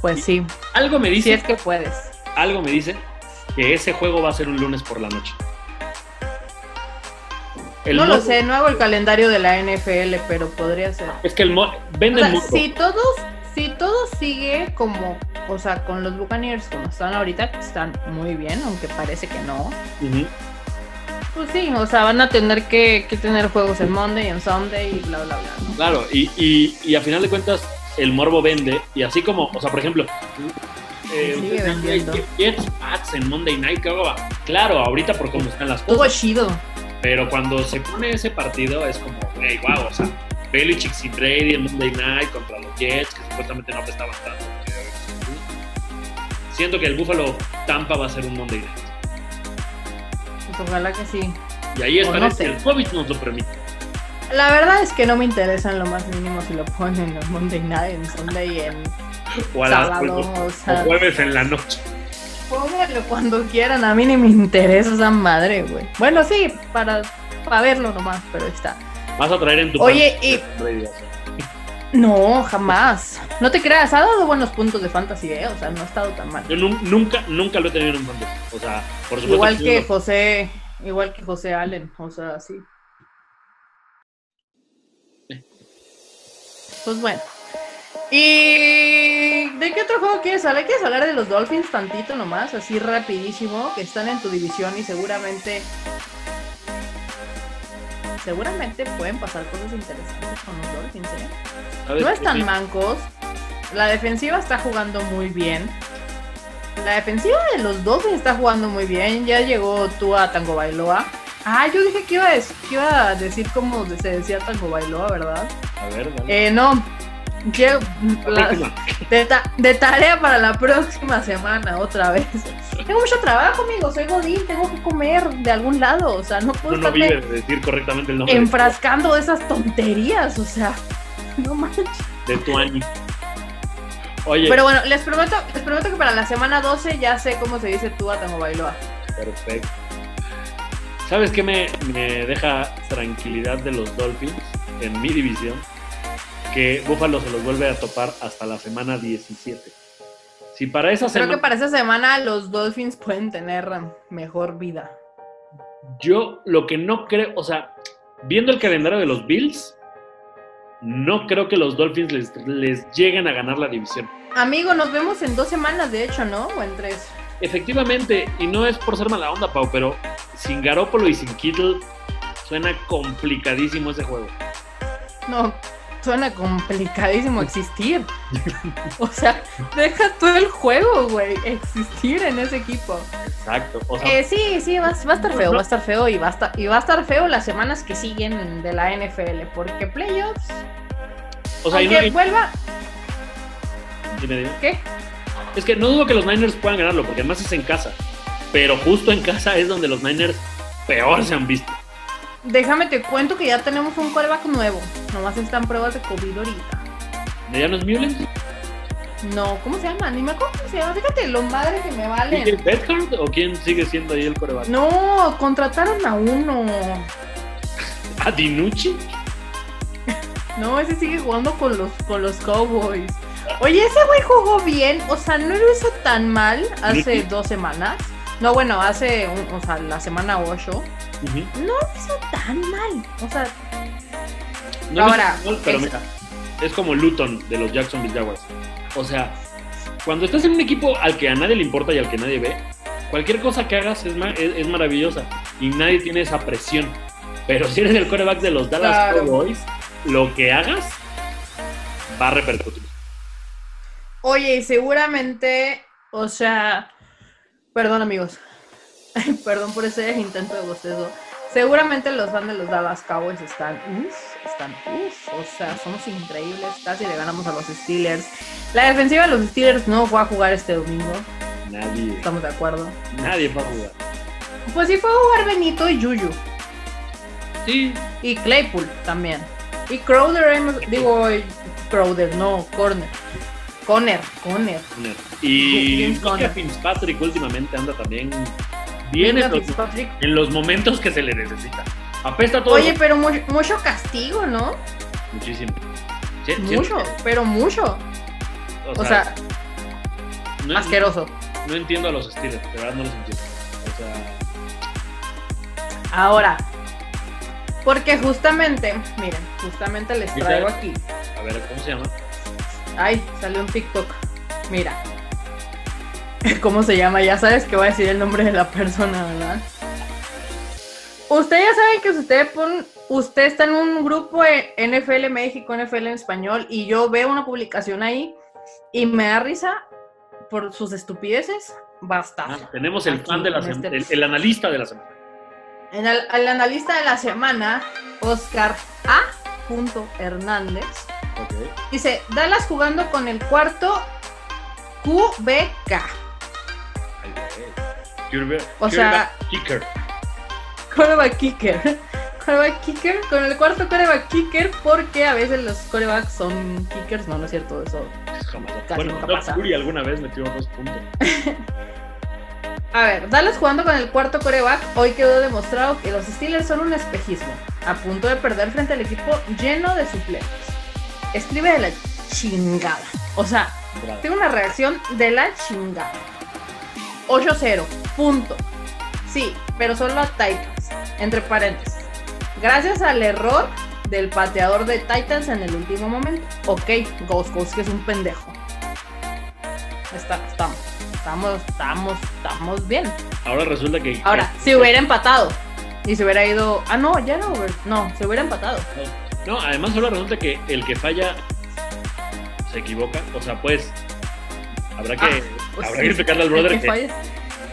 B: Pues sí,
A: Algo me
B: si
A: dice,
B: es que puedes.
A: algo me dice que ese juego va a ser un lunes por la noche. El
B: no lo sé, no hago el calendario de la NFL, pero podría ser.
A: Es que el mo-
B: O
A: venden
B: sea,
A: mucho.
B: si todos, si todo sigue como, o sea, con los Buccaneers como están ahorita, están muy bien, aunque parece que no.
A: Ujú.
B: Pues sí, o sea, van a tener que, que tener juegos en Monday, en Sunday y bla, bla, bla. ¿no?
A: Claro, y, y, y a final de cuentas, el morbo vende. Y así como, o sea, por ejemplo, eh,
B: Sigue
A: ustedes dirán,
B: vendiendo.
A: "Ay, Jets, Pats en Monday Night, ¿qué va?". Claro, ahorita por cómo están las cosas.
B: chido.
A: Pero cuando se pone ese partido es como, hey, wow, o sea, Belichick y Brady en Monday Night contra los Jets, que supuestamente no prestaban tanto. Siento que el Buffalo Tampa va a ser un Monday Night.
B: Pues ojalá que sí.
A: Y ahí
B: no
A: que
B: sé.
A: el COVID nos lo permita.
B: La verdad es que no me interesa en lo más mínimo si lo ponen en Monday Night, en Sunday, en
A: O, a la-
B: sábado,
A: o-
B: o
A: o jueves en la noche.
B: pónganlo cuando quieran, a mí ni me interesa esa madre, güey. Bueno, sí, para, para verlo nomás, pero está.
A: Vas a traer en tu
B: Oye,
A: fantasy
B: y-. No, jamás. No te creas, ha dado buenos puntos de fantasy, ¿eh? O sea, no ha estado tan mal.
A: Yo nun- nunca, nunca lo he tenido en un fantasy. O sea, por supuesto.
B: Igual que José, igual que José Allen, o sea, sí. Pues bueno. ¿Y de qué otro juego quieres hablar? ¿Quieres hablar de los Dolphins tantito nomás? Así rapidísimo, que están en tu división y seguramente... Seguramente pueden pasar cosas interesantes con los Dolphins, ¿eh?
A: ¿sabes
B: No están mancos. La defensiva está jugando muy bien. La defensiva de los Dolphins está jugando muy bien. Ya llegó tú a Tango Bailoa. Ah, yo dije que iba a, des- que iba a decir cómo se decía Tango Bailoa, ¿verdad?
A: A ver, dale.
B: Eh, no.
A: La próxima.
B: de, ta- de tarea para la próxima semana, otra vez. Tengo mucho trabajo, amigo. Soy Godín, tengo que comer de algún lado. O sea, no puedo
A: Uno no
B: estarme
A: decir correctamente el nombre
B: enfrascando de esas tonterías. O sea, no manches.
A: de tu año. Oye,
B: Pero bueno, les prometo, les prometo que para la semana 12 ya sé cómo se dice tú a Tango Bailoa.
A: perfecto. ¿Sabes qué me, me deja tranquilidad de los Dolphins en mi división? Que Buffalo se los vuelve a topar hasta la semana 17. Si para esa
B: Creo que para esa semana los Dolphins pueden tener mejor vida.
A: yo lo que no creo, o sea, viendo el calendario de los Bills, no creo que los Dolphins les, les lleguen a ganar la división.
B: Amigo, nos vemos en dos semanas, de hecho, ¿no? O en tres.
A: Efectivamente, y no es por ser mala onda, Pau, pero sin Garópolo y sin Kittle suena complicadísimo ese juego.
B: No, suena complicadísimo existir. O sea, deja todo el juego, güey, existir en ese equipo.
A: Exacto. O sea,
B: Eh, sí, sí, va, va a estar feo, va a estar feo y va a estar, y va a estar feo las semanas que siguen de la NFL, porque playoffs,
A: o sea y
B: aunque
A: no-
B: vuelva,
A: dime, dime.
B: ¿qué?
A: Es que no dudo que los Niners puedan ganarlo, porque además es en casa. Pero justo en casa es donde los Niners peor se han visto.
B: Déjame te cuento que ya tenemos un callback nuevo, nomás están pruebas de COVID ahorita.
A: ¿Ya no es Mullens?
B: No, ¿cómo se llama? Ni me acuerdo cómo se llama, fíjate lo madre que me
A: ¿DJ
B: valen.
A: Bethard o quién sigue siendo ahí el coreback?
B: No, contrataron a uno.
A: ¿A Dinucci?
B: No, ese sigue jugando con los, con los Cowboys. Oye, ese güey jugó bien. O sea, no lo hizo tan mal hace dos semanas. No, bueno, hace, un- o sea, la semana 8. No lo hizo tan mal. O sea,
A: No
B: Ahora,
A: gol, pero
B: es-
A: mira, es como Luton de los Jacksonville Jaguars. O sea, cuando estás en un equipo al que a nadie le importa y al que nadie ve, cualquier cosa que hagas es, ma- es, es maravillosa y nadie tiene esa presión. Pero si eres el coreback de los Dallas
B: Claro.
A: Cowboys, lo que hagas va a repercutir.
B: oye, y seguramente, o sea, perdón amigos. Perdón por ese intento de bostezo. Seguramente los fans de los Dallas Cowboys están, uff, están, uff, o sea, somos increíbles, casi le ganamos a los Steelers. La defensiva de los Steelers no fue a jugar este domingo,
A: Nadie,
B: estamos de acuerdo.
A: nadie va a jugar.
B: Pues sí fue a jugar Benito y Juju,
A: Sí,
B: y Claypool también. Y Crowder, digo, Crowder, no, Corner. Conner, Conner.
A: Conner. Y
B: James
A: creo que
B: Conner.
A: Fitzpatrick últimamente anda también bien en los,
B: Fitzpatrick.
A: en los momentos que se le necesita. Apesta todo.
B: Oye, pero mu- mucho castigo, ¿no?
A: muchísimo. Sí, sí,
B: Mucho, pero mucho.
A: o
B: O sea,
A: no,
B: asqueroso.
A: no entiendo a los Steelers, de verdad no los entiendo. O sea,
B: Ahora, porque justamente, miren, justamente les traigo aquí.
A: a ver, ¿cómo se llama?
B: Ay, salió un TikTok. Mira. ¿Cómo se llama? Ya sabes que voy a decir el nombre de la persona, ¿verdad? Ustedes ya saben que usted pon, usted está en un grupo de NFL México, NFL en español, y yo veo una publicación ahí y me da risa por sus estupideces. Basta.
A: Ah, tenemos el fan de la semana,
B: este-
A: el, el analista de la semana.
B: En el, el analista de la semana, Oscar A. Hernández, dice, Dallas jugando con el cuarto QBK.
A: Quarterback-
B: O sea-
A: quarterback kicker.
B: Coreback kicker. Coreback kicker con el cuarto coreback kicker porque a veces los corebacks son kickers. No, no es cierto eso.
A: Jamás.
B: Casi
A: Bueno,
B: nunca.
A: Fury alguna vez metió dos puntos.
B: A ver, Dallas jugando con el cuarto coreback. Hoy quedó demostrado que los Steelers son un espejismo. A punto de perder frente al equipo lleno de suplentes. Escribe de la chingada. O sea,
A: Bravo.
B: tengo una reacción de la chingada. 8-0. Punto. Sí, pero solo a Titans. Entre paréntesis. Gracias al error del pateador de Titans en el último momento. Ok, Ghost Ghost que es un pendejo. Está- estamos, estamos, estamos, estamos bien.
A: Ahora resulta que.
B: Ahora, si hubiera empatado y se hubiera ido. Ah, no, ya no, no, se hubiera empatado.
A: No, además ahora resulta que el que falla se equivoca. O sea, pues. Habrá que
B: Pues
A: Habrá que explicarle al brother
B: que
A: que,
B: falla-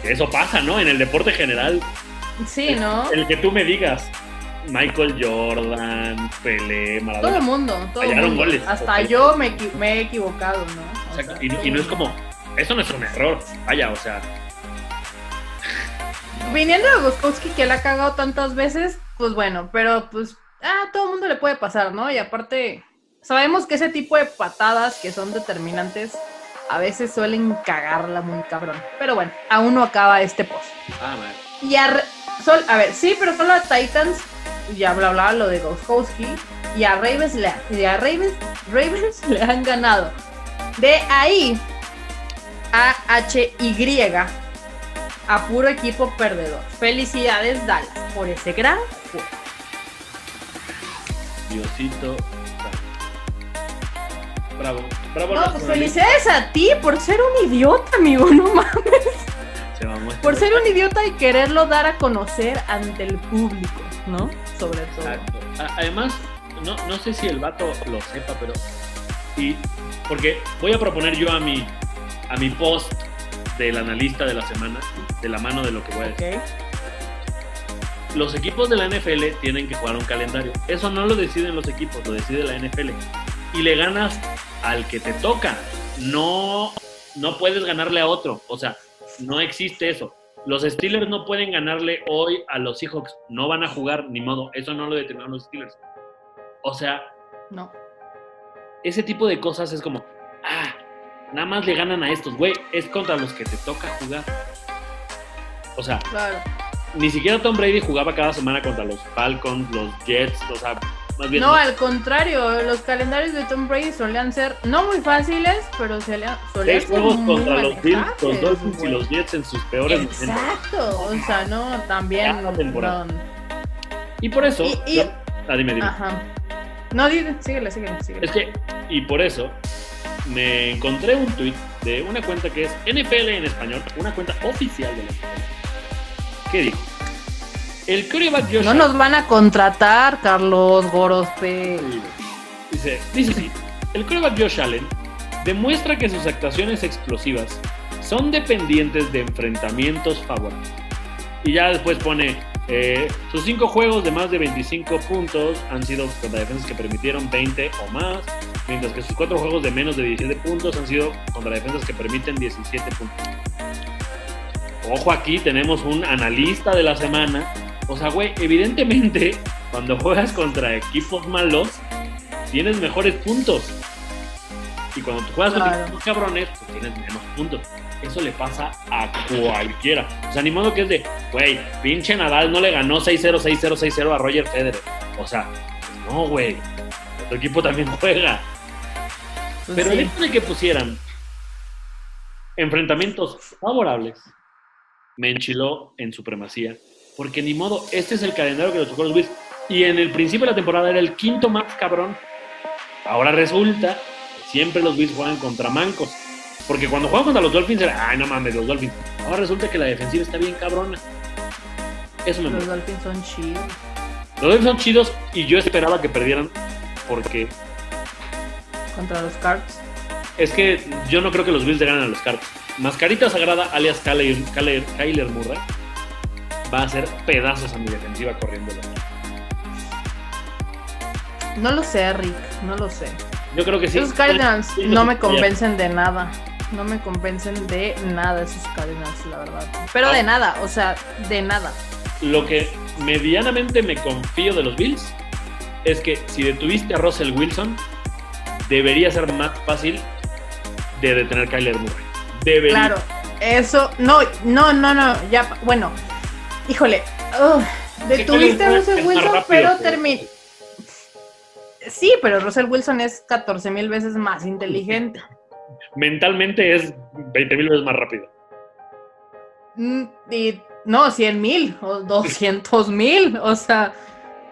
A: que eso pasa, ¿no? En el deporte general.
B: Sí, ¿no?
A: El que tú me digas, Michael Jordan, Pelé,
B: Todo el
A: Maradona.
B: mundo, todo el
A: Fallaron
B: mundo.
A: goles.
B: Hasta yo me, he equivocado, ¿no? O
A: Exacto,
B: sea,
A: y, no es como, eso no es un error. Vaya, o sea,
B: Viniendo de Goskowski, que la ha cagado tantas veces, pues bueno, pero pues, ah, todo el mundo le puede pasar, ¿no? Y aparte, sabemos que ese tipo de patadas que son determinantes a veces suelen cagarla muy cabrón. Pero bueno, aún no acaba este post.
A: ah, man.
B: Y a, sol- a ver, sí, pero solo a Titans, ya bla bla lo de Goskowski, y a Ravens le, y a Ravens, Ravens le han ganado. De ahí a HY, a puro equipo perdedor. Felicidades, Dallas, por ese gran juego.
A: Diosito. Bravo, bravo.
B: No, pues felicidades a ti por ser un idiota, amigo, no mames.
A: Se este
B: Por ser un idiota y quererlo dar a conocer ante el público, ¿no? Sobre todo.
A: Exacto. Además, no, no sé si el vato lo sepa, pero. Y. Porque voy a proponer yo a mi, a mi post del analista de la semana, de la mano de lo que voy a decir. Los equipos de la NFL tienen que jugar un calendario. Eso no lo deciden los equipos, lo decide la NFL. Y le ganas al que te toca. No, no puedes ganarle a otro. O sea, no existe eso. Los Steelers no pueden ganarle hoy a los Seahawks. No van a jugar, ni modo. Eso no lo determinaron los Steelers. O sea,
B: No.
A: ese tipo de cosas es como, ah, nada más le ganan a estos, güey. Es contra los que te toca jugar. O sea,
B: Claro.
A: ni siquiera Tom Brady jugaba cada semana contra los Falcons, los Jets, o sea, más bien.
B: No, al contrario, los calendarios de Tom Brady solían ser no muy fáciles, pero solían, solían ser
A: juegos
B: muy
A: contra los Bills, los Dolphins y los Jets en sus peores momentos.
B: Exacto, o sea, no, también. No.
A: Y por eso.
B: Y- y-
A: yo- ah, dime, dime.
B: Ajá. No, di- síguele, síguele, síguele.
A: Es que, y por eso, me encontré un tweet de una cuenta que es NFL en español, una cuenta oficial de la NFL. ¿Qué dijo? El quarterback Josh
B: No nos van a contratar, Carlos Gorospe.
A: Dice, dice así, el quarterback Josh Allen demuestra que sus actuaciones explosivas son dependientes de enfrentamientos favorables. Y ya después pone, eh, sus cinco juegos de más de 25 puntos han sido contra defensas que permitieron 20 o más, mientras que sus cuatro juegos de menos de 17 puntos han sido contra defensas que permiten 17 puntos. Ojo aquí, tenemos un analista de la semana. O sea, güey, evidentemente, cuando juegas contra equipos malos, tienes mejores puntos. Y cuando tú juegas contra equipos cabrones, pues tienes menos puntos. Eso le pasa a cualquiera. O sea, ni modo que es de, güey, pinche Nadal no le ganó 6-0, 6-0, 6-0 a Roger Federer. O sea, no, güey. Tu equipo también juega.
B: Pues
A: Pero
B: sí.
A: el hecho de que pusieran enfrentamientos favorables me enchiló en supremacía. Porque ni modo, este es el calendario que les tocó los Bills. Y en el principio de la temporada era el quinto más cabrón. Ahora resulta que siempre los Bills juegan contra mancos. Porque cuando juegan contra los Dolphins era, ay, no mames, los Dolphins. Ahora resulta que la defensiva está bien cabrona. Eso me
B: Los. Dolphins son chidos.
A: Los Dolphins son chidos y yo esperaba que perdieran porque
B: Contra los Cards.
A: Es que yo no creo que los Bills le ganen a los Cards. Mascarita Sagrada, alias Kyler, Kyler, Kyler Murray, va a hacer pedazos a mi defensiva corriendo.
B: No lo sé, Rick, no lo sé.
A: Yo creo que sí.
B: Esos Cardinals
A: Sí,
B: no me convencen de nada. No me convencen de nada esos Cardinals, la verdad. Pero de
A: Ah.
B: nada, o sea, de nada.
A: Lo que medianamente me confío de los Bills es que si detuviste a Russell Wilson, debería ser más fácil de detener a Kyler Murray. Debería.
B: Claro, eso, no, no, no, no, ya, bueno, híjole, ugh, detuviste a Russell Wilson,
A: rápido,
B: pero terminó. Sí, pero Russell Wilson es 14 mil veces más inteligente.
A: Mentalmente es 20 mil veces más rápido.
B: Mm, Y no, 100 mil o 200 mil, o sea,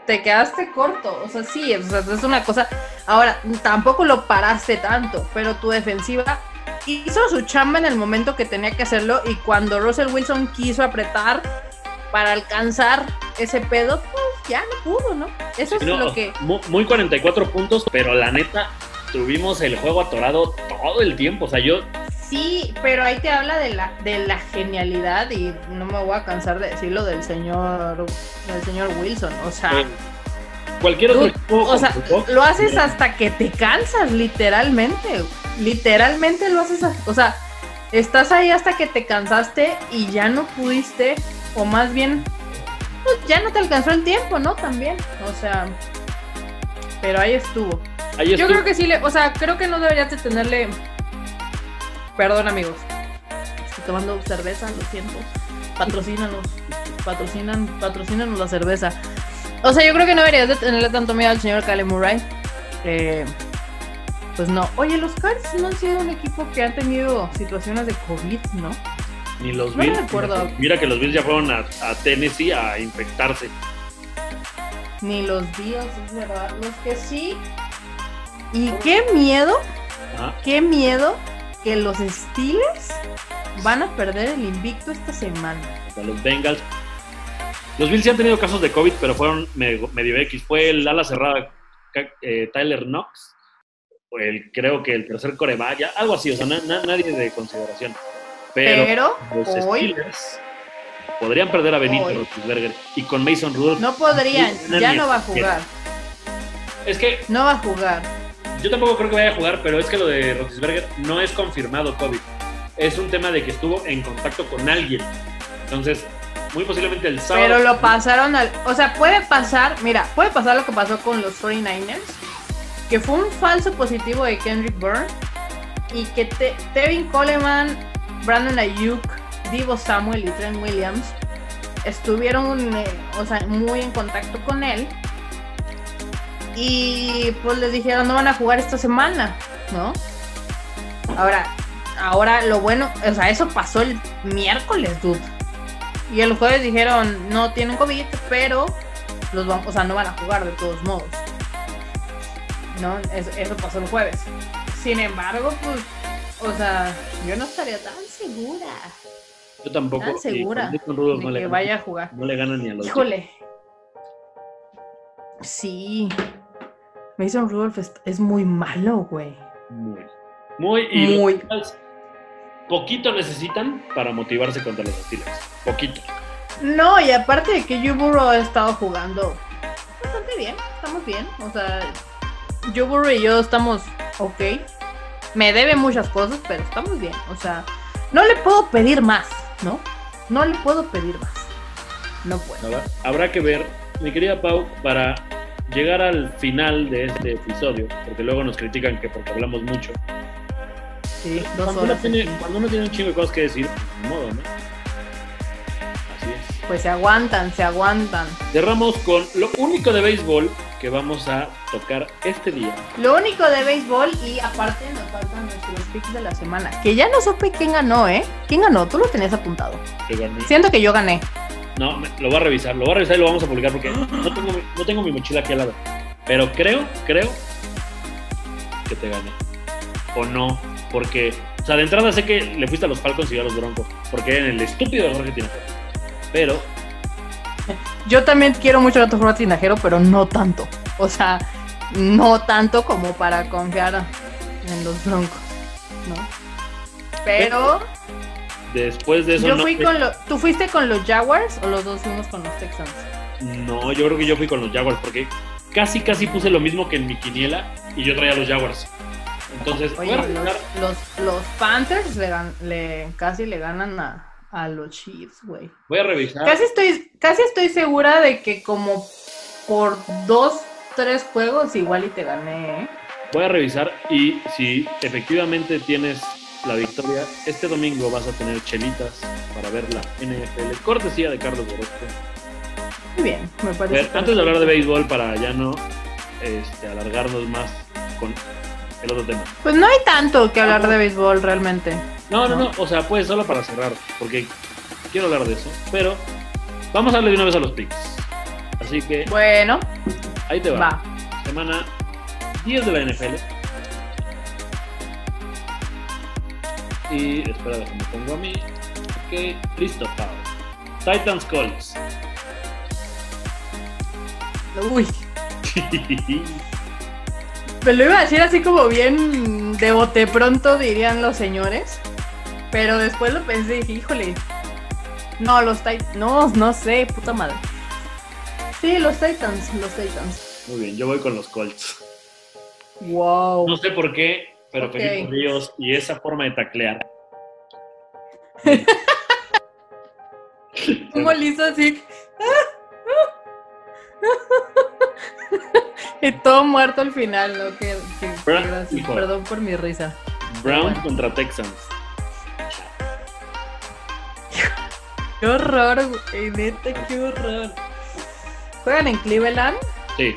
B: te quedaste corto, o sea, sí, o sea, es una cosa. Ahora, tampoco lo paraste tanto, pero tu defensiva hizo su chamba en el momento que tenía que hacerlo y cuando Russell Wilson quiso apretar para alcanzar ese pedo, pues ya no pudo, ¿no? Eso es
A: No,
B: lo que...
A: mu- Muy 44 puntos, pero la neta, tuvimos el juego atorado todo el tiempo. O sea, yo
B: Sí, pero ahí te habla de la, de la genialidad y no me voy a cansar de decirlo del señor, del señor Wilson. O sea,
A: Eh, Cualquier otro
B: tú- o sea, lo haces hasta que te cansas, literalmente. Literalmente lo haces, o sea, estás ahí hasta que te cansaste y ya no pudiste, o más bien, pues ya no te alcanzó el tiempo, ¿no? También, o sea, pero ahí estuvo.
A: ahí
B: Yo
A: estuvo.
B: creo que sí le, o sea, creo que no deberías de tenerle. Perdón, amigos. Estoy tomando cerveza, lo siento. Patrocínanos. Patrocinan, patrocínanos la cerveza. O sea, yo creo que no deberías de tenerle tanto miedo al señor Kale Murray. Eh, pues no. Oye, los Cards no han sido un equipo que han tenido situaciones de COVID, ¿no?
A: Ni los
B: No
A: Bills.
B: recuerdo.
A: Mira que los Bills ya fueron a, a Tennessee a infectarse.
B: Ni los Bills, es verdad. Los que sí. Y qué miedo
A: Ajá.
B: qué miedo que los Steelers van a perder el invicto esta semana.
A: a los Bengals. Los Bills sí han tenido casos de COVID, pero fueron medio, medio X. Fue el ala cerrada eh, Tyler Knox, o el, creo que el tercer coreback, algo así, o sea, na- na- nadie de consideración. Pero,
B: Pero,
A: los
B: hoy
A: Steelers podrían perder a Benito. Roethlisberger y con Mason Rudolph.
B: no podrían, ya no va a jugar,
A: Es que
B: no va a jugar.
A: yo tampoco creo que vaya a jugar, pero es que lo de Roethlisberger no es confirmado COVID. Es un tema de que estuvo en contacto con alguien. Entonces, muy posiblemente el sábado.
B: Pero lo pasaron al, o sea, puede pasar, mira, puede pasar lo que pasó con los 49ers, que fue un falso positivo de Kendrick Byrne y que Te- Tevin Coleman, Brandon Ayuk, Divo Samuel y Trent Williams estuvieron, eh, o sea, muy en contacto con él y pues les dijeron no van a jugar esta semana, ¿no? Ahora, ahora lo bueno, o sea, eso pasó el miércoles, dude. Y el jueves dijeron no tienen COVID, pero los vamos, o sea, no van a jugar de todos modos. ¿No? Eso, eso pasó el jueves. Sin embargo, pues, o sea, yo no estaría tan segura
A: Yo tampoco.
B: tan
A: y
B: segura
A: con Mason Rudolph
B: de
A: no le
B: que vaya a jugar.
A: No le ganan ni a los
B: Híjole. Sí. Mason Rudolph es, es muy malo, güey.
A: Muy. Muy. Y
B: Muy.
A: Poquito necesitan para motivarse contra los Steelers. Poquito.
B: No, y aparte de que Joe Burrow ha estado jugando bastante bien, estamos bien. O sea, Joe Burrow y yo estamos ok. Me debe muchas cosas, pero estamos bien. O sea, no le puedo pedir más, ¿no? No le puedo pedir más. No puedo.
A: Habrá- Habrá que ver, mi querida Pau, para llegar al final de este episodio, porque luego nos critican que porque hablamos mucho.
B: Sí,
A: Cuando uno, tiene, cuando uno tiene un chingo de cosas que decir, modo, ¿no?
B: Pues se aguantan, se aguantan.
A: Cerramos con lo único de béisbol que vamos a tocar este día.
B: Lo único de béisbol y aparte nos faltan nuestros picks de la semana. Que ya no supe quién ganó, ¿eh? ¿Quién ganó? Tú lo tenías apuntado.
A: que gané.
B: Siento que yo gané.
A: No, lo voy a revisar, lo voy a revisar y lo vamos a publicar porque no tengo, mi- no tengo mi mochila aquí al lado. Pero creo, creo que te gané. O no, porque, o sea, de entrada sé que le fuiste a los Falcons y yo a los Broncos, porque eran el estúpido de Jorge Tinajero. Pero,
B: Yo también quiero mucho a Jorge Tinajero, pero no tanto. O sea, no tanto como para confiar en los Broncos, ¿no? Pero
A: después de eso
B: yo
A: no,
B: fui con los... ¿Tú fuiste con los Jaguars o los dos fuimos con los Texans?
A: no, yo creo que yo fui con los Jaguars, porque casi, casi puse lo mismo que en mi quiniela y yo traía los Jaguars. Entonces,
B: Oye, los, los, los Panthers le, le- casi le ganan a, a los Chiefs, güey.
A: Voy a revisar.
B: Casi estoy, casi estoy segura de que como por dos, tres juegos igual y te gané, ¿eh?
A: Voy a revisar y si efectivamente tienes la victoria, este domingo vas a tener chelitas para ver la NFL. Cortesía de Carlos Orozco.
B: Muy bien, me parece.
A: ver, antes de hablar de béisbol, para ya no este, alargarnos más con el otro tema.
B: Pues no hay tanto que hablar de béisbol realmente.
A: No, no,
B: No.
A: o sea, pues solo para cerrar, porque quiero hablar de eso, pero vamos a darle de una vez a los picks. Así que
B: Bueno,
A: ahí te va.
B: va.
A: Semana 10 de la NFL. Y espera, déjame pongo a mí. Ok, listo, Pau. Titans Colts.
B: Uy, me lo iba a decir así como bien de bote pronto, dirían los señores. Pero después lo pensé y dije, híjole. No, los Titans. No, no sé, puta madre. Sí, los Titans, los Titans.
A: Muy bien, yo voy con los Colts.
B: Wow.
A: No sé por qué, pero
B: Ok.
A: Felipe Ríos y esa forma de taclear.
B: ¿Cómo le hizo así? y todo muerto al final, ¿no? Gracioso.
A: hijo.
B: Perdón por mi risa.
A: Browns contra Texans.
B: Qué horror, güey, neta, qué horror. ¿Juegan en Cleveland?
A: Sí,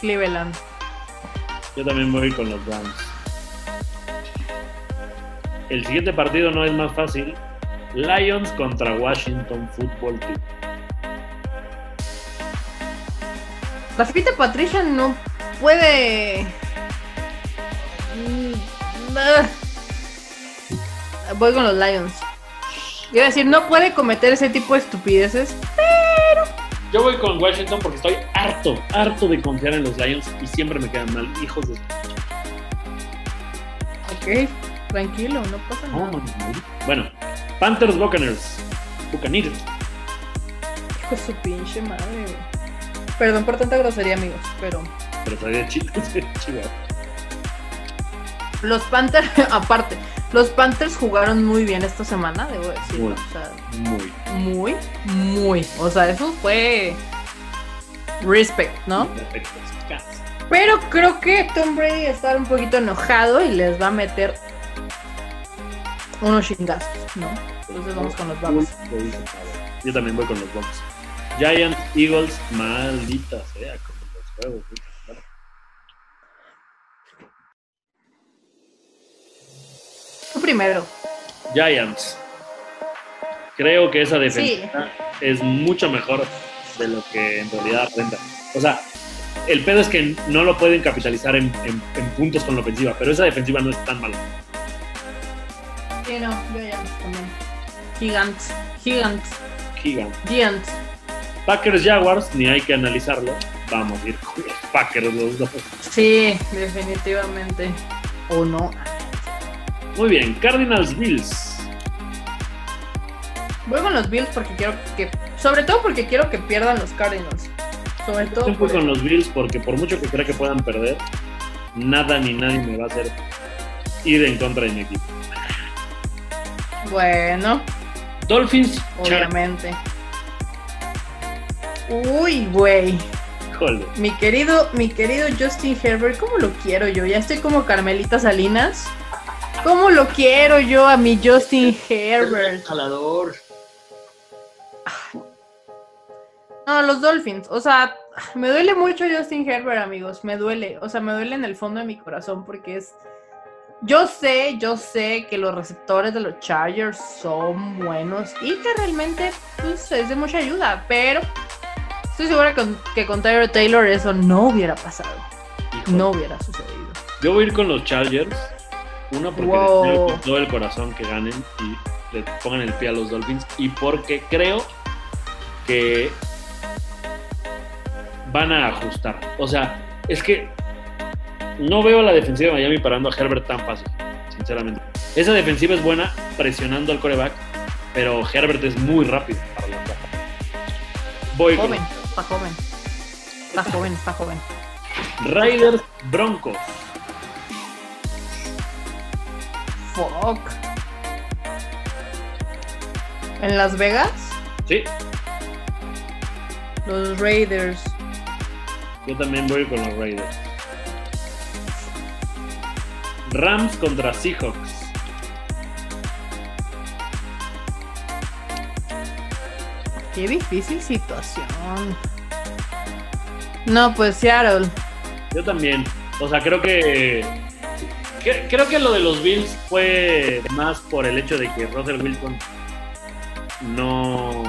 B: Cleveland.
A: yo también voy con los Browns. El siguiente partido no es más fácil. Lions contra Washington Football Team.
B: Rafita Patricia no puede. Mm, ah. Voy con los Lions. Iba a decir, no puede cometer ese tipo de estupideces.
A: Yo voy con Washington porque estoy harto, harto de confiar en los Lions y siempre me quedan mal. Hijos de...
B: Ok, tranquilo, no pasa
A: No,
B: nada.
A: no, no. Bueno, Panthers Buccaneers. Buccaneers.
B: Hijo de su pinche madre, güey. Perdón por tanta grosería, amigos, pero.
A: Pero de Chihuahua.
B: Los Panthers, aparte, los Panthers jugaron muy bien esta semana, debo decirlo.
A: Muy.
B: O sea,
A: Muy.
B: muy, muy. O sea, eso fue. Respect, ¿no?
A: Perfecto.
B: Pero creo que Tom Brady está un poquito enojado y les va a meter unos chingazos, ¿no? Entonces vamos con los Bucks.
A: Yo también voy con los Bucks. Giants, Eagles, maldita sea, como los juegos.
B: Tú primero.
A: Giants. Creo que esa defensa es mucho mejor de lo que en realidad aparenta. O sea, el pedo es que no lo pueden capitalizar en, en- en puntos con la ofensiva, pero esa defensiva no es tan mala.
B: Sí, no, Giants también. Giants, Giants,
A: Gigant.
B: Giants.
A: Packers Jaguars, ni hay que analizarlo. Vamos a ir con los Packers los dos.
B: Sí, definitivamente. O no.
A: Muy bien, Cardinals Bills.
B: Voy con los Bills porque quiero que. Sobre todo porque quiero que pierdan los Cardinals. Sobre todo.
A: Yo voy
B: por-
A: con los Bills porque por mucho que crea que puedan perder, nada ni nadie me va a hacer ir en contra de mi equipo.
B: Bueno,
A: Dolphins, Char-
B: obviamente. Uy, güey. Mi querido, mi querido Justin Herbert, ¿cómo lo quiero yo? Ya estoy como Carmelita Salinas. ¿Cómo lo quiero yo a mi Justin Herbert?
A: Jalador.
B: No, los Dolphins. O sea, me duele mucho Justin Herbert, amigos. Me duele. O sea, me duele en el fondo de mi corazón porque es. Yo sé, yo sé que los receptores de los Chargers son buenos y que realmente pues, es de mucha ayuda, pero estoy segura que con Tyler Taylor eso no hubiera pasado.
A: Híjole.
B: No hubiera sucedido.
A: Yo voy a ir con los Chargers. Una porque
B: Wow.
A: deseo con todo el corazón que ganen y le pongan el pie a los Dolphins. Y porque creo que van a ajustar. O sea, es que no veo a la defensiva de Miami parando a Herbert tan fácil, sinceramente. Esa defensiva es buena presionando al coreback, pero Herbert es muy rápido para lanzar. Voy con
B: está joven. Está joven, está joven.
A: Raiders Broncos.
B: Fuck. En Las Vegas,
A: Sí,
B: los Raiders.
A: yo también voy con los Raiders. Rams contra Seahawks.
B: Qué difícil situación. No, pues Seattle.
A: Yo también. O sea, creo que, que- Creo que lo de los Bills fue más por el hecho de que Russell Wilson no,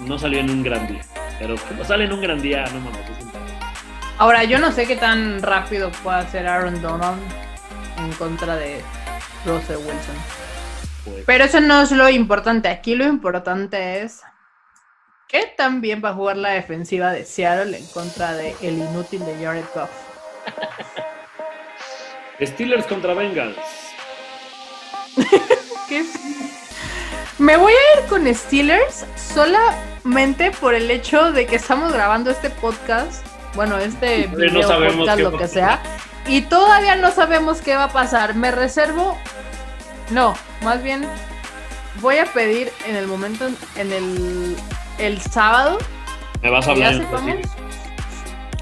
A: no salió en un gran día. Pero cuando sale en un gran día, no mames, es un
B: Ahora, yo no sé qué tan rápido puede hacer Aaron Donald en contra de Russell Wilson.
A: pues,
B: Pero eso no es lo importante. Aquí lo importante es bien va a jugar la defensiva de Seattle en contra de el inútil de Jared Goff.
A: Steelers contra Bengals.
B: Me voy a ir con Steelers solamente por el hecho de que estamos grabando este podcast, bueno, este
A: no
B: video,
A: sabemos
B: podcast, lo que sea, y todavía no sabemos qué va a pasar. Me reservo, no, más bien voy a pedir en el momento, en el, el sábado,
A: Me vas a hablar.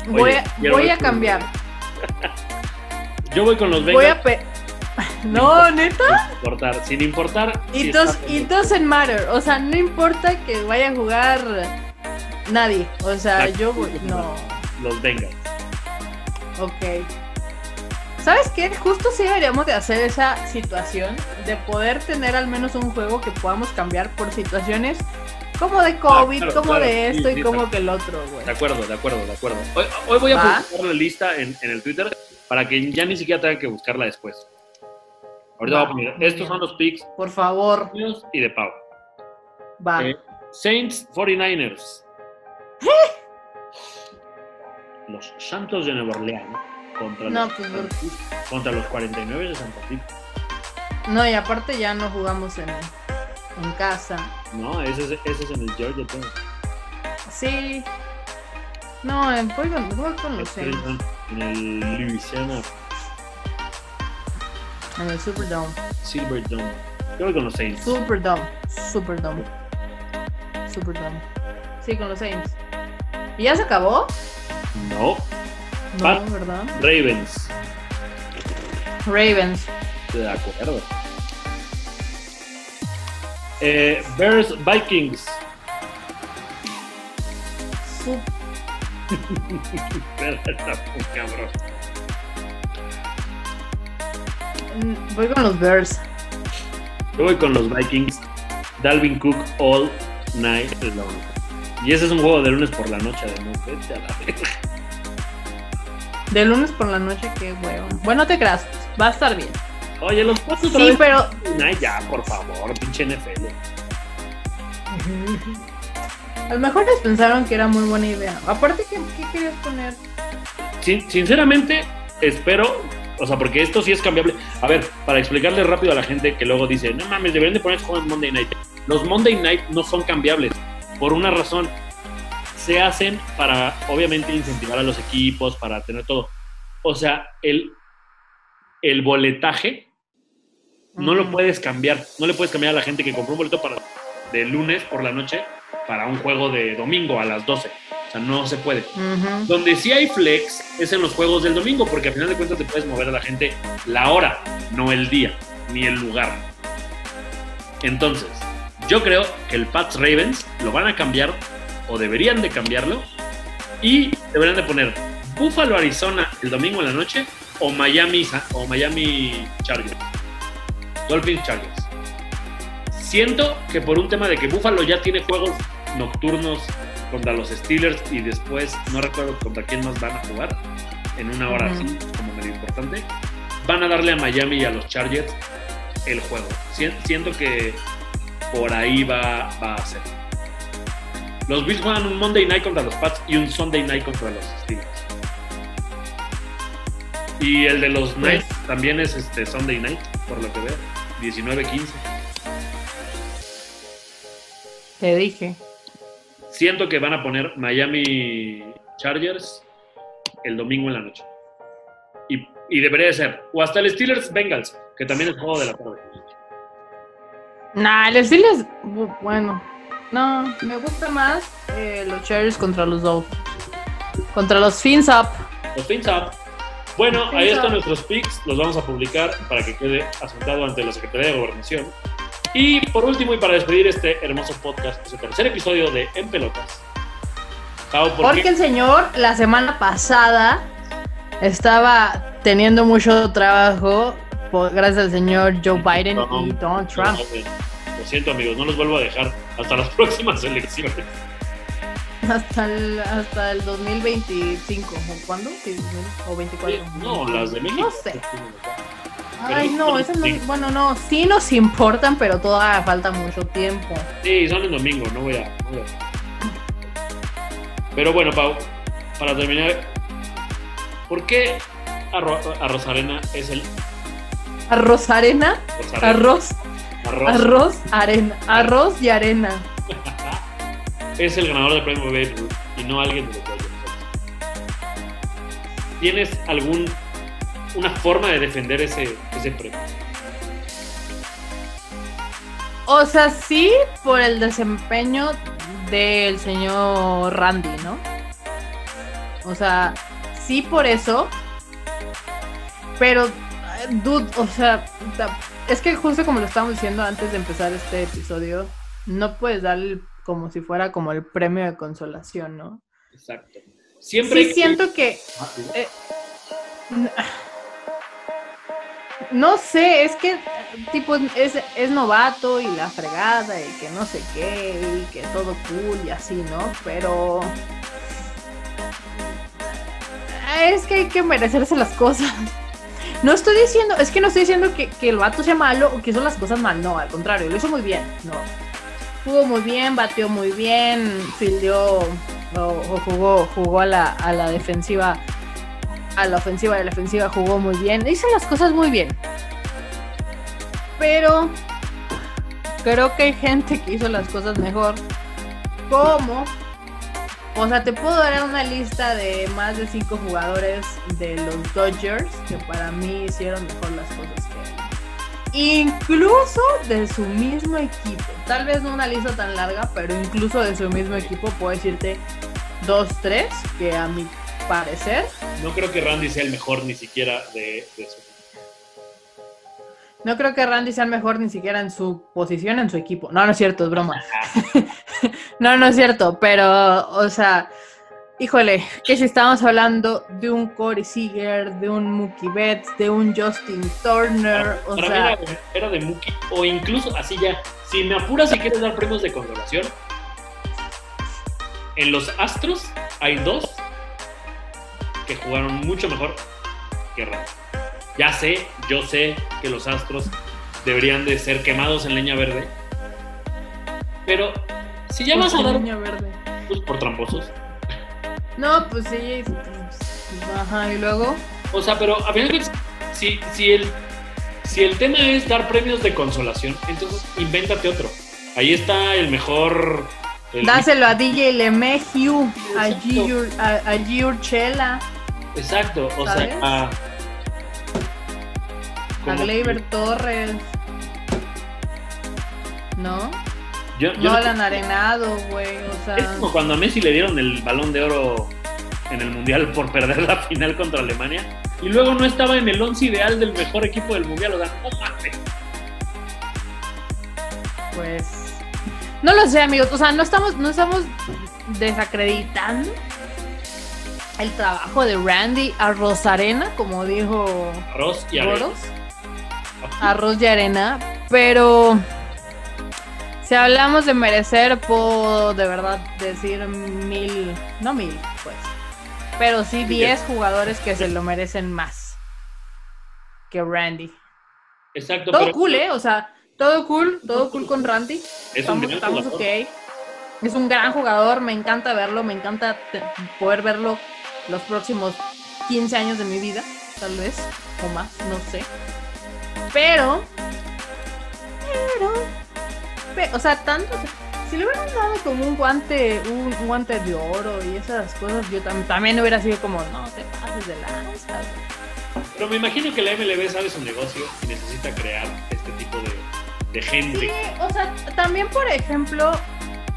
B: voy,
A: Oye,
B: voy a cambiar.
A: Yo voy con los
B: Voy
A: Bengals
B: a pe- No, neta.
A: sin importar, sin importar.
B: It, does,
A: está-
B: it doesn't matter. O sea, no importa que vaya a jugar nadie. O sea,
A: Exacto.
B: yo voy. No.
A: Los Bengals.
B: Ok. ¿Sabes qué? Justo sí deberíamos de hacer esa situación de poder tener al menos un juego que podamos cambiar por situaciones como de COVID,
A: claro,
B: como
A: claro,
B: de esto
A: sí,
B: y como que el otro, güey.
A: De acuerdo, de acuerdo, de acuerdo. Hoy, hoy voy a
B: Va.
A: publicar la lista en, en el Twitter para que ya ni siquiera tengan que buscarla después. Ahorita
B: Va,
A: voy a poner, estos
B: bien.
A: son los picks
B: Por favor,
A: y de Pau.
B: va.
A: Eh, Saints 49ers. Los Santos de Nueva Orleans contra,
B: No,
A: los,
B: pues,
A: contra los 49 de Santa Fe.
B: No, y aparte ya no jugamos en, en casa.
A: No, ese es, ese es en el Georgia Tech.
B: Sí. No, eh, voy con, voy con los
A: Este es
B: Saints.
A: En el Louisiana
B: En el Superdome.
A: Silverdome. Yo voy con los Saints.
B: Superdome. Superdome. Superdome. Sí, con los Saints. ¿Y ya se acabó?
A: No.
B: No,
A: Pat.
B: ¿verdad?
A: Ravens.
B: Ravens.
A: De acuerdo. Eh, Bears Vikings. Cabrón.
B: Mm, Voy con los Bears.
A: Yo voy con los Vikings. Dalvin Cook all night long. Y ese es un juego de lunes por la noche, además. Vete a la verga.
B: De lunes por la noche, qué huevo. Bueno, te creas. Va a estar bien.
A: Oye, los pasos
B: Sí, pero.
A: Ay, ya, por favor, pinche NFL.
B: A lo mejor les pensaron que era muy buena idea. Aparte, ¿qué, qué querías poner?
A: Sin- sinceramente, espero, o sea, porque esto sí es cambiable. A ver, para explicarle rápido a la gente que luego dice, no mames, deberían de poner en Monday Night. Los Monday Night no son cambiables, por una razón. Se hacen para, obviamente, incentivar a los equipos, para tener todo. O sea, el, el boletaje no lo puedes cambiar. No le puedes cambiar a la gente que compró un boleto para, de lunes por la noche para un juego de domingo a las 12. O sea, no se puede. Donde sí hay flex es en los juegos del domingo, porque al final de cuentas te puedes mover a la gente la hora, no el día, ni el lugar. Entonces, yo creo que el Pats Ravens lo van a cambiar, o deberían de cambiarlo, y deberían de poner Buffalo, Arizona el domingo en la noche, o Miami, o Miami Chargers. Dolphins Chargers. Siento que por un tema de que Buffalo ya tiene juegos nocturnos contra los Steelers y después no recuerdo contra quién más van a jugar en una hora así como medio importante van a darle a Miami y a los Chargers el juego. Si- siento que por ahí va, va a ser. Los Bills juegan un Monday Night contra los Pats y un Sunday Night contra los Steelers. Y el de los Knights también es este Sunday Night por lo que veo 19-15
B: Te dije.
A: Siento que van a poner Miami Chargers el domingo en la noche. Y, y debería de ser. O hasta el Steelers Bengals, que también es juego de la tarde.
B: Nah, el Steelers. bu- Bueno. No, me gusta más eh, los Cherries contra los Dolphins. Contra los Fins Up.
A: Los Fins Up. Bueno, ahí están nuestros picks. Los vamos a publicar para que quede asentado ante la Secretaría de Gobernación. Y por último, y para despedir este hermoso podcast, este tercer episodio de En Pelotas. Pau, ¿por
B: Porque
A: qué?
B: el señor la semana pasada estaba teniendo mucho trabajo por- gracias al señor Joe Biden y Donald Trump.
A: Lo siento, amigos, no los vuelvo a dejar hasta las próximas elecciones.
B: Hasta el, hasta el 2025. ¿O cuándo? Sí, ¿O 24?
A: No, las de México.
B: No sé. Ay, no,
A: es
B: esas no, bueno, no, sí nos importan, pero todavía falta mucho tiempo.
A: Sí, son el domingo, no voy a. no voy a- Pero bueno, Pau, para terminar, ¿por qué a, Ro- a Rosarena es el
B: Arroz arena.
A: Pues, arena.
B: Arroz.
A: Arroz.
B: Arroz arena. Arroz y arena.
A: Es el ganador del premio Babe y no alguien de los Dodgers. ¿Tienes algún una forma de defender ese, ese premio?
B: O sea, sí por el desempeño del señor Randy, ¿no? O sea, sí por eso. Pero, dude, o sea, es que justo como lo estábamos diciendo antes de empezar este episodio, no puedes darle como si fuera como el premio de consolación, ¿no?
A: Exacto. Siempre
B: Sí siento que
A: Ah,
B: eh, no sé, es que tipo es, es novato y la fregada y que no sé qué y que todo cool y así, ¿no? Pero es que hay que merecerse las cosas. No estoy diciendo, es que no estoy diciendo que, que el vato sea malo o que hizo las cosas mal, no, al contrario, lo hizo muy bien, no. Jugó muy bien, batió muy bien, fildeó o, jugó, jugó a la, a la defensiva, a la ofensiva y a la defensiva jugó muy bien, hizo las cosas muy bien. Pero creo que hay gente que hizo las cosas mejor. Como, o sea, te puedo dar una lista de más de cinco jugadores de los Dodgers que para mí hicieron mejor las cosas que. Incluso de su mismo equipo. Tal vez no una lista tan larga, pero incluso de su mismo equipo puedo decirte dos, tres, que a mi parecer
A: No creo que Randy sea el mejor ni siquiera de, de su
B: No creo que Randy sea el mejor ni siquiera en su posición en su equipo. No, no es cierto, es broma. no, no es cierto, pero, o sea, híjole, que si estamos hablando de un Corey Seager, de un Mookie Betts, de un Justin Turner, o
A: Para
B: sea,
A: mí era, era de Mookie, o incluso así ya. Si me apuras y quieres dar premios de consolación, en los Astros hay dos que jugaron mucho mejor que Randy. Ya sé, yo sé que los Astros deberían de ser quemados en leña verde. Pero si ya vas a dar
B: niño verde.
A: pues, por tramposos.
B: No, pues sí. pues, Ajá, y luego.
A: O sea, pero a final de si, si, el, si el tema es dar premios de consolación, entonces invéntate otro. Ahí está el mejor. el-
B: Dáselo a DJ LeMahieu, a. Giur, a, a Giurchela,
A: Exacto, o
B: ¿Sabes?
A: sea, a,
B: a Gleyber Torres. ¿No?
A: Yo, yo
B: No
A: no-
B: la han arenado, güey. O sea,
A: es como cuando a Messi le dieron el balón de oro en el mundial por perder la final contra Alemania y luego no estaba en el once ideal del mejor equipo del mundial. O sea, no mames.
B: pues. No lo sé, amigos. O sea, no estamos, no estamos desacreditando el trabajo de Randy a Rosarena, como dijo
A: Arroz y arena.
B: Arroz y arena. Pero. Si hablamos de merecer, puedo de verdad decir mil. No mil, pues. Pero sí
A: Sí,
B: 10 jugadores que se lo merecen más que Randy.
A: Exacto,
B: Todo
A: pero
B: cool, ¿eh? O sea, todo cool, todo cool con Randy.
A: es
B: Estamos, estamos ok. Es un gran jugador, me encanta verlo, me encanta poder verlo los próximos 15 años de mi vida, tal vez, o más, no sé. Pero, pe- o sea, tanto, si le hubieran dado como un guante, un, un guante de oro y esas cosas, yo tam- también hubiera sido como, no te pases de lanza. güey".
A: Pero me imagino que la MLB sabe su negocio y necesita crear este tipo de, de gente.
B: Sí, o sea, también por ejemplo,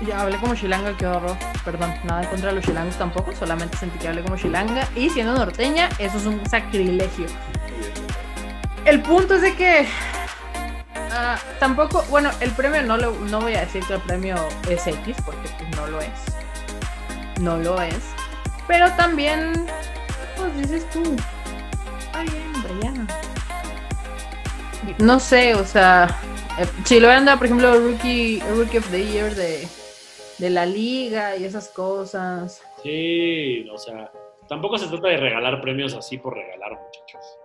B: ya hablé como Shilanga, qué horror. Perdón, nada en contra de los Shilangos tampoco, solamente sentí que hablé como Shilanga. Y siendo norteña, eso es un sacrilegio. El punto es de que ah, tampoco, bueno, el premio no lo, no voy a decir que el premio es X, porque pues no lo es. No lo es. Pero también, pues dices tú, está bien, Brian. No sé, o sea, eh, si lo hubieran por ejemplo, Rookie, Rookie of the Year de, de la liga y esas cosas.
A: Sí, o sea, tampoco se trata de regalar premios así por regalar, muchachos.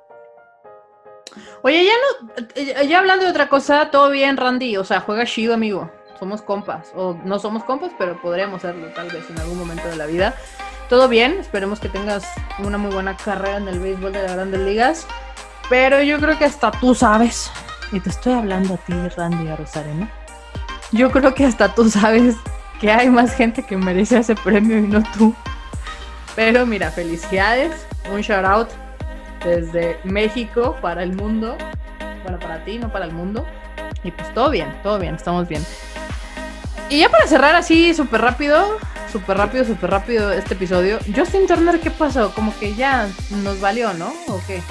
B: Oye, ya no, eh, ya hablando de otra cosa, todo bien, Randy, o sea, juega chido, amigo. Somos compas, o no somos compas, pero podríamos serlo tal vez en algún momento de la vida. Todo bien, esperemos que tengas una muy buena carrera en el béisbol de las grandes ligas. Pero yo creo que hasta tú sabes, y te estoy hablando a ti, Randy Rosarena. Yo creo que hasta tú sabes que hay más gente que merece ese premio y no tú. Pero mira, felicidades, un shout out desde México para el mundo. Bueno, para ti, no para el mundo. Y pues todo bien, todo bien, estamos bien. Y ya para cerrar así súper rápido, súper rápido, súper rápido este episodio. Justin Turner, ¿qué pasó? Como que ya nos valió, ¿no? ¿O qué?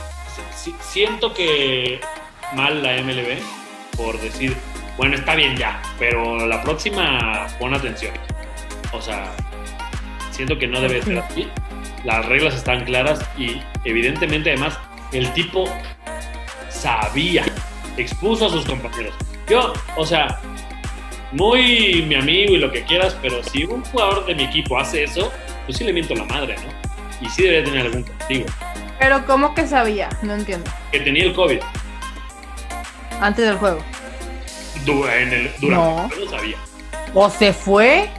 A: siento que mal la MLB por decir, bueno, está bien ya, pero la próxima pon atención. O sea, siento que no debe ser así. Las reglas están claras y evidentemente además el tipo sabía, expuso a sus compañeros. Yo, o sea, muy mi amigo y lo que quieras, pero si un jugador de mi equipo hace eso, pues sí le miento la madre, ¿no? Y sí debería tener algún castigo.
B: Pero ¿cómo que sabía? No entiendo.
A: Que tenía el COVID.
B: Antes del juego.
A: en el, durante no. el juego sabía.
B: ¿O se fue?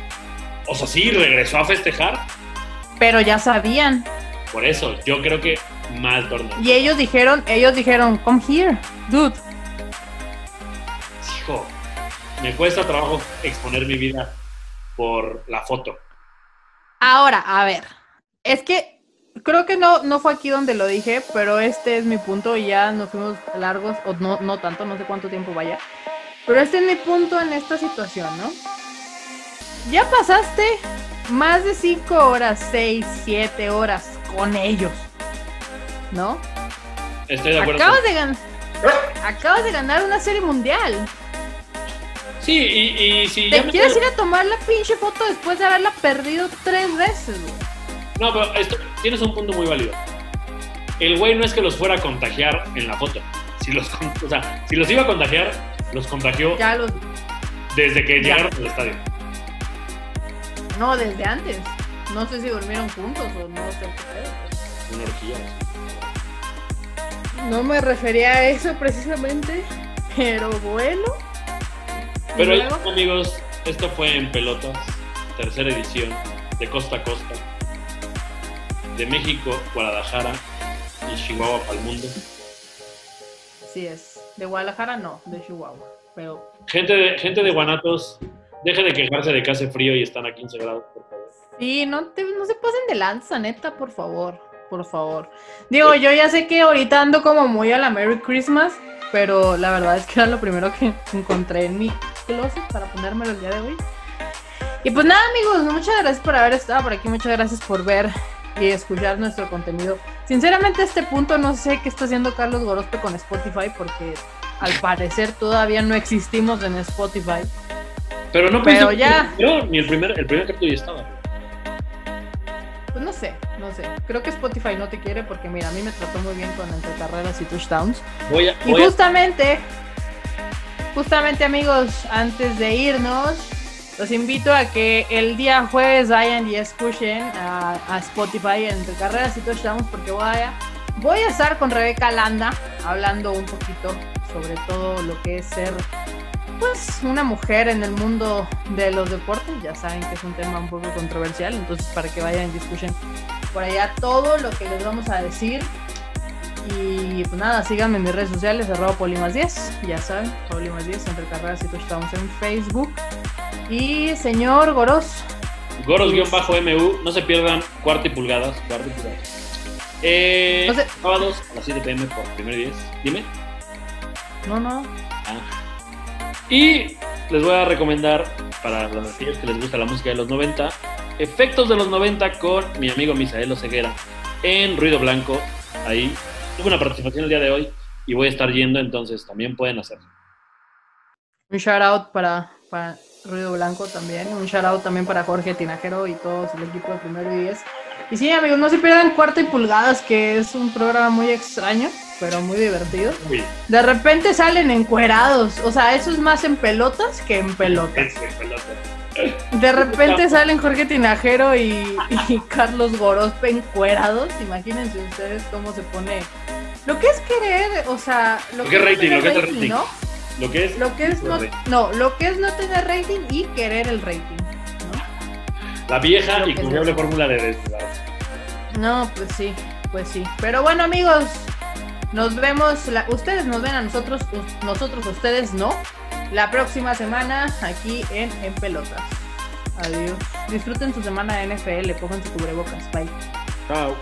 A: O sea, sí, regresó a festejar.
B: Pero ya sabían.
A: Por eso, yo creo que mal torneo.
B: Y ellos dijeron, ellos dijeron, come here, dude.
A: Hijo, me cuesta trabajo exponer mi vida por la foto.
B: Ahora, a ver, es que creo que no, no fue aquí donde lo dije, pero este es mi punto y ya nos fuimos largos, o no, no tanto, no sé cuánto tiempo vaya. Pero este es mi punto en esta situación, ¿no? Ya pasaste más de 5 horas, 6, 7 horas con ellos, ¿no?
A: Estoy de acuerdo.
B: Acabas de, ganar, acabas de ganar una serie mundial.
A: Sí, y, si...
B: ¿Te quieres ir a tomar la pinche foto después de haberla perdido tres veces, güey?
A: No, pero esto, tienes un punto muy válido. El güey no es que los fuera a contagiar en la foto. Si los, o sea, si los iba a contagiar, los contagió desde que llegaron al estadio.
B: No, desde antes. No sé si durmieron juntos o no sé
A: qué Una orgía.
B: No me refería a eso precisamente, pero bueno.
A: Pero amigos, esto fue en pelotas, tercera edición, de costa a costa de México, Guadalajara y Chihuahua para el mundo.
B: Sí es. De Guadalajara no, de Chihuahua. Pero...
A: Gente de, gente de Guanatos, deje de quejarse de que hace frío y están a 15 grados, por favor.
B: Sí, no, no se pasen de lanza, neta, por favor. Por favor. Digo, yo ya sé que ahorita ando como muy a la Merry Christmas, pero la verdad es que era lo primero que encontré en mi closet para ponérmelo el día de hoy. Y pues nada, amigos, muchas gracias por haber estado por aquí, muchas gracias por ver y escuchar nuestro contenido. Sinceramente, a este punto no sé qué está haciendo Carlos Gorospe con Spotify porque al parecer todavía no existimos en Spotify.
A: Pero no Pero ya. ni el primer, el primer capítulo ya estaba.
B: Pues no sé, no sé. Creo que Spotify no te quiere porque, mira, a mí me trató muy bien con entre carreras y touchdowns.
A: Voy a,
B: y justamente, justamente, amigos, antes de irnos, los invito a que el día jueves vayan y escuchen a, Spotify entre carreras y touchdowns porque voy a, voy a estar con Rebeca Landa hablando un poquito sobre todo lo que es ser pues una mujer en el mundo de los deportes. Ya saben que es un tema un poco controversial, entonces para que vayan y escuchen por allá todo lo que les vamos a decir. Y pues nada, síganme en mis redes sociales, arroba polimas10, ya saben, polimas10, entre carreras y touchdowns en Facebook. Y señor Goros.
A: Goros-MU, no se pierdan cuarto y pulgadas. Cuarto y pulgadas. Eh, sábados a las 7 pm por primer 10. Dime.
B: No, no.
A: Ah. Y les voy a recomendar para los que les gusta la música de los 90, efectos de los 90 con mi amigo Misael Oseguera en Ruido Blanco. Ahí tuve una participación el día de hoy y voy a estar yendo, entonces también pueden hacerlo.
B: Un shout out para, para Ruido Blanco también. Un shout out también para Jorge Tinajero y todo el equipo de Primero y Diez. Y sí, amigos, no se pierdan Cuarto y Pulgadas, que es un programa muy extraño, pero muy divertido. De repente salen encuerados. O sea, eso es más en pelotas que en pelotas. De repente salen Jorge Tinajero y, Carlos Gorospe encuerados. Imagínense ustedes cómo se pone. Lo que es querer, o sea,
A: lo, que, es rating, lo que es rating, ¿no? Lo que es,
B: lo que es no, no, lo que es no tener rating y querer el rating.
A: La vieja y confiable fórmula de
B: No, pues sí, pues sí. Pero bueno, amigos, Nos vemos, la- ustedes nos ven a nosotros, nosotros ustedes no. La próxima semana aquí en En Pelotas. Adiós. Disfruten su semana de NFL, pónganse cubrebocas. Bye.
A: Chao.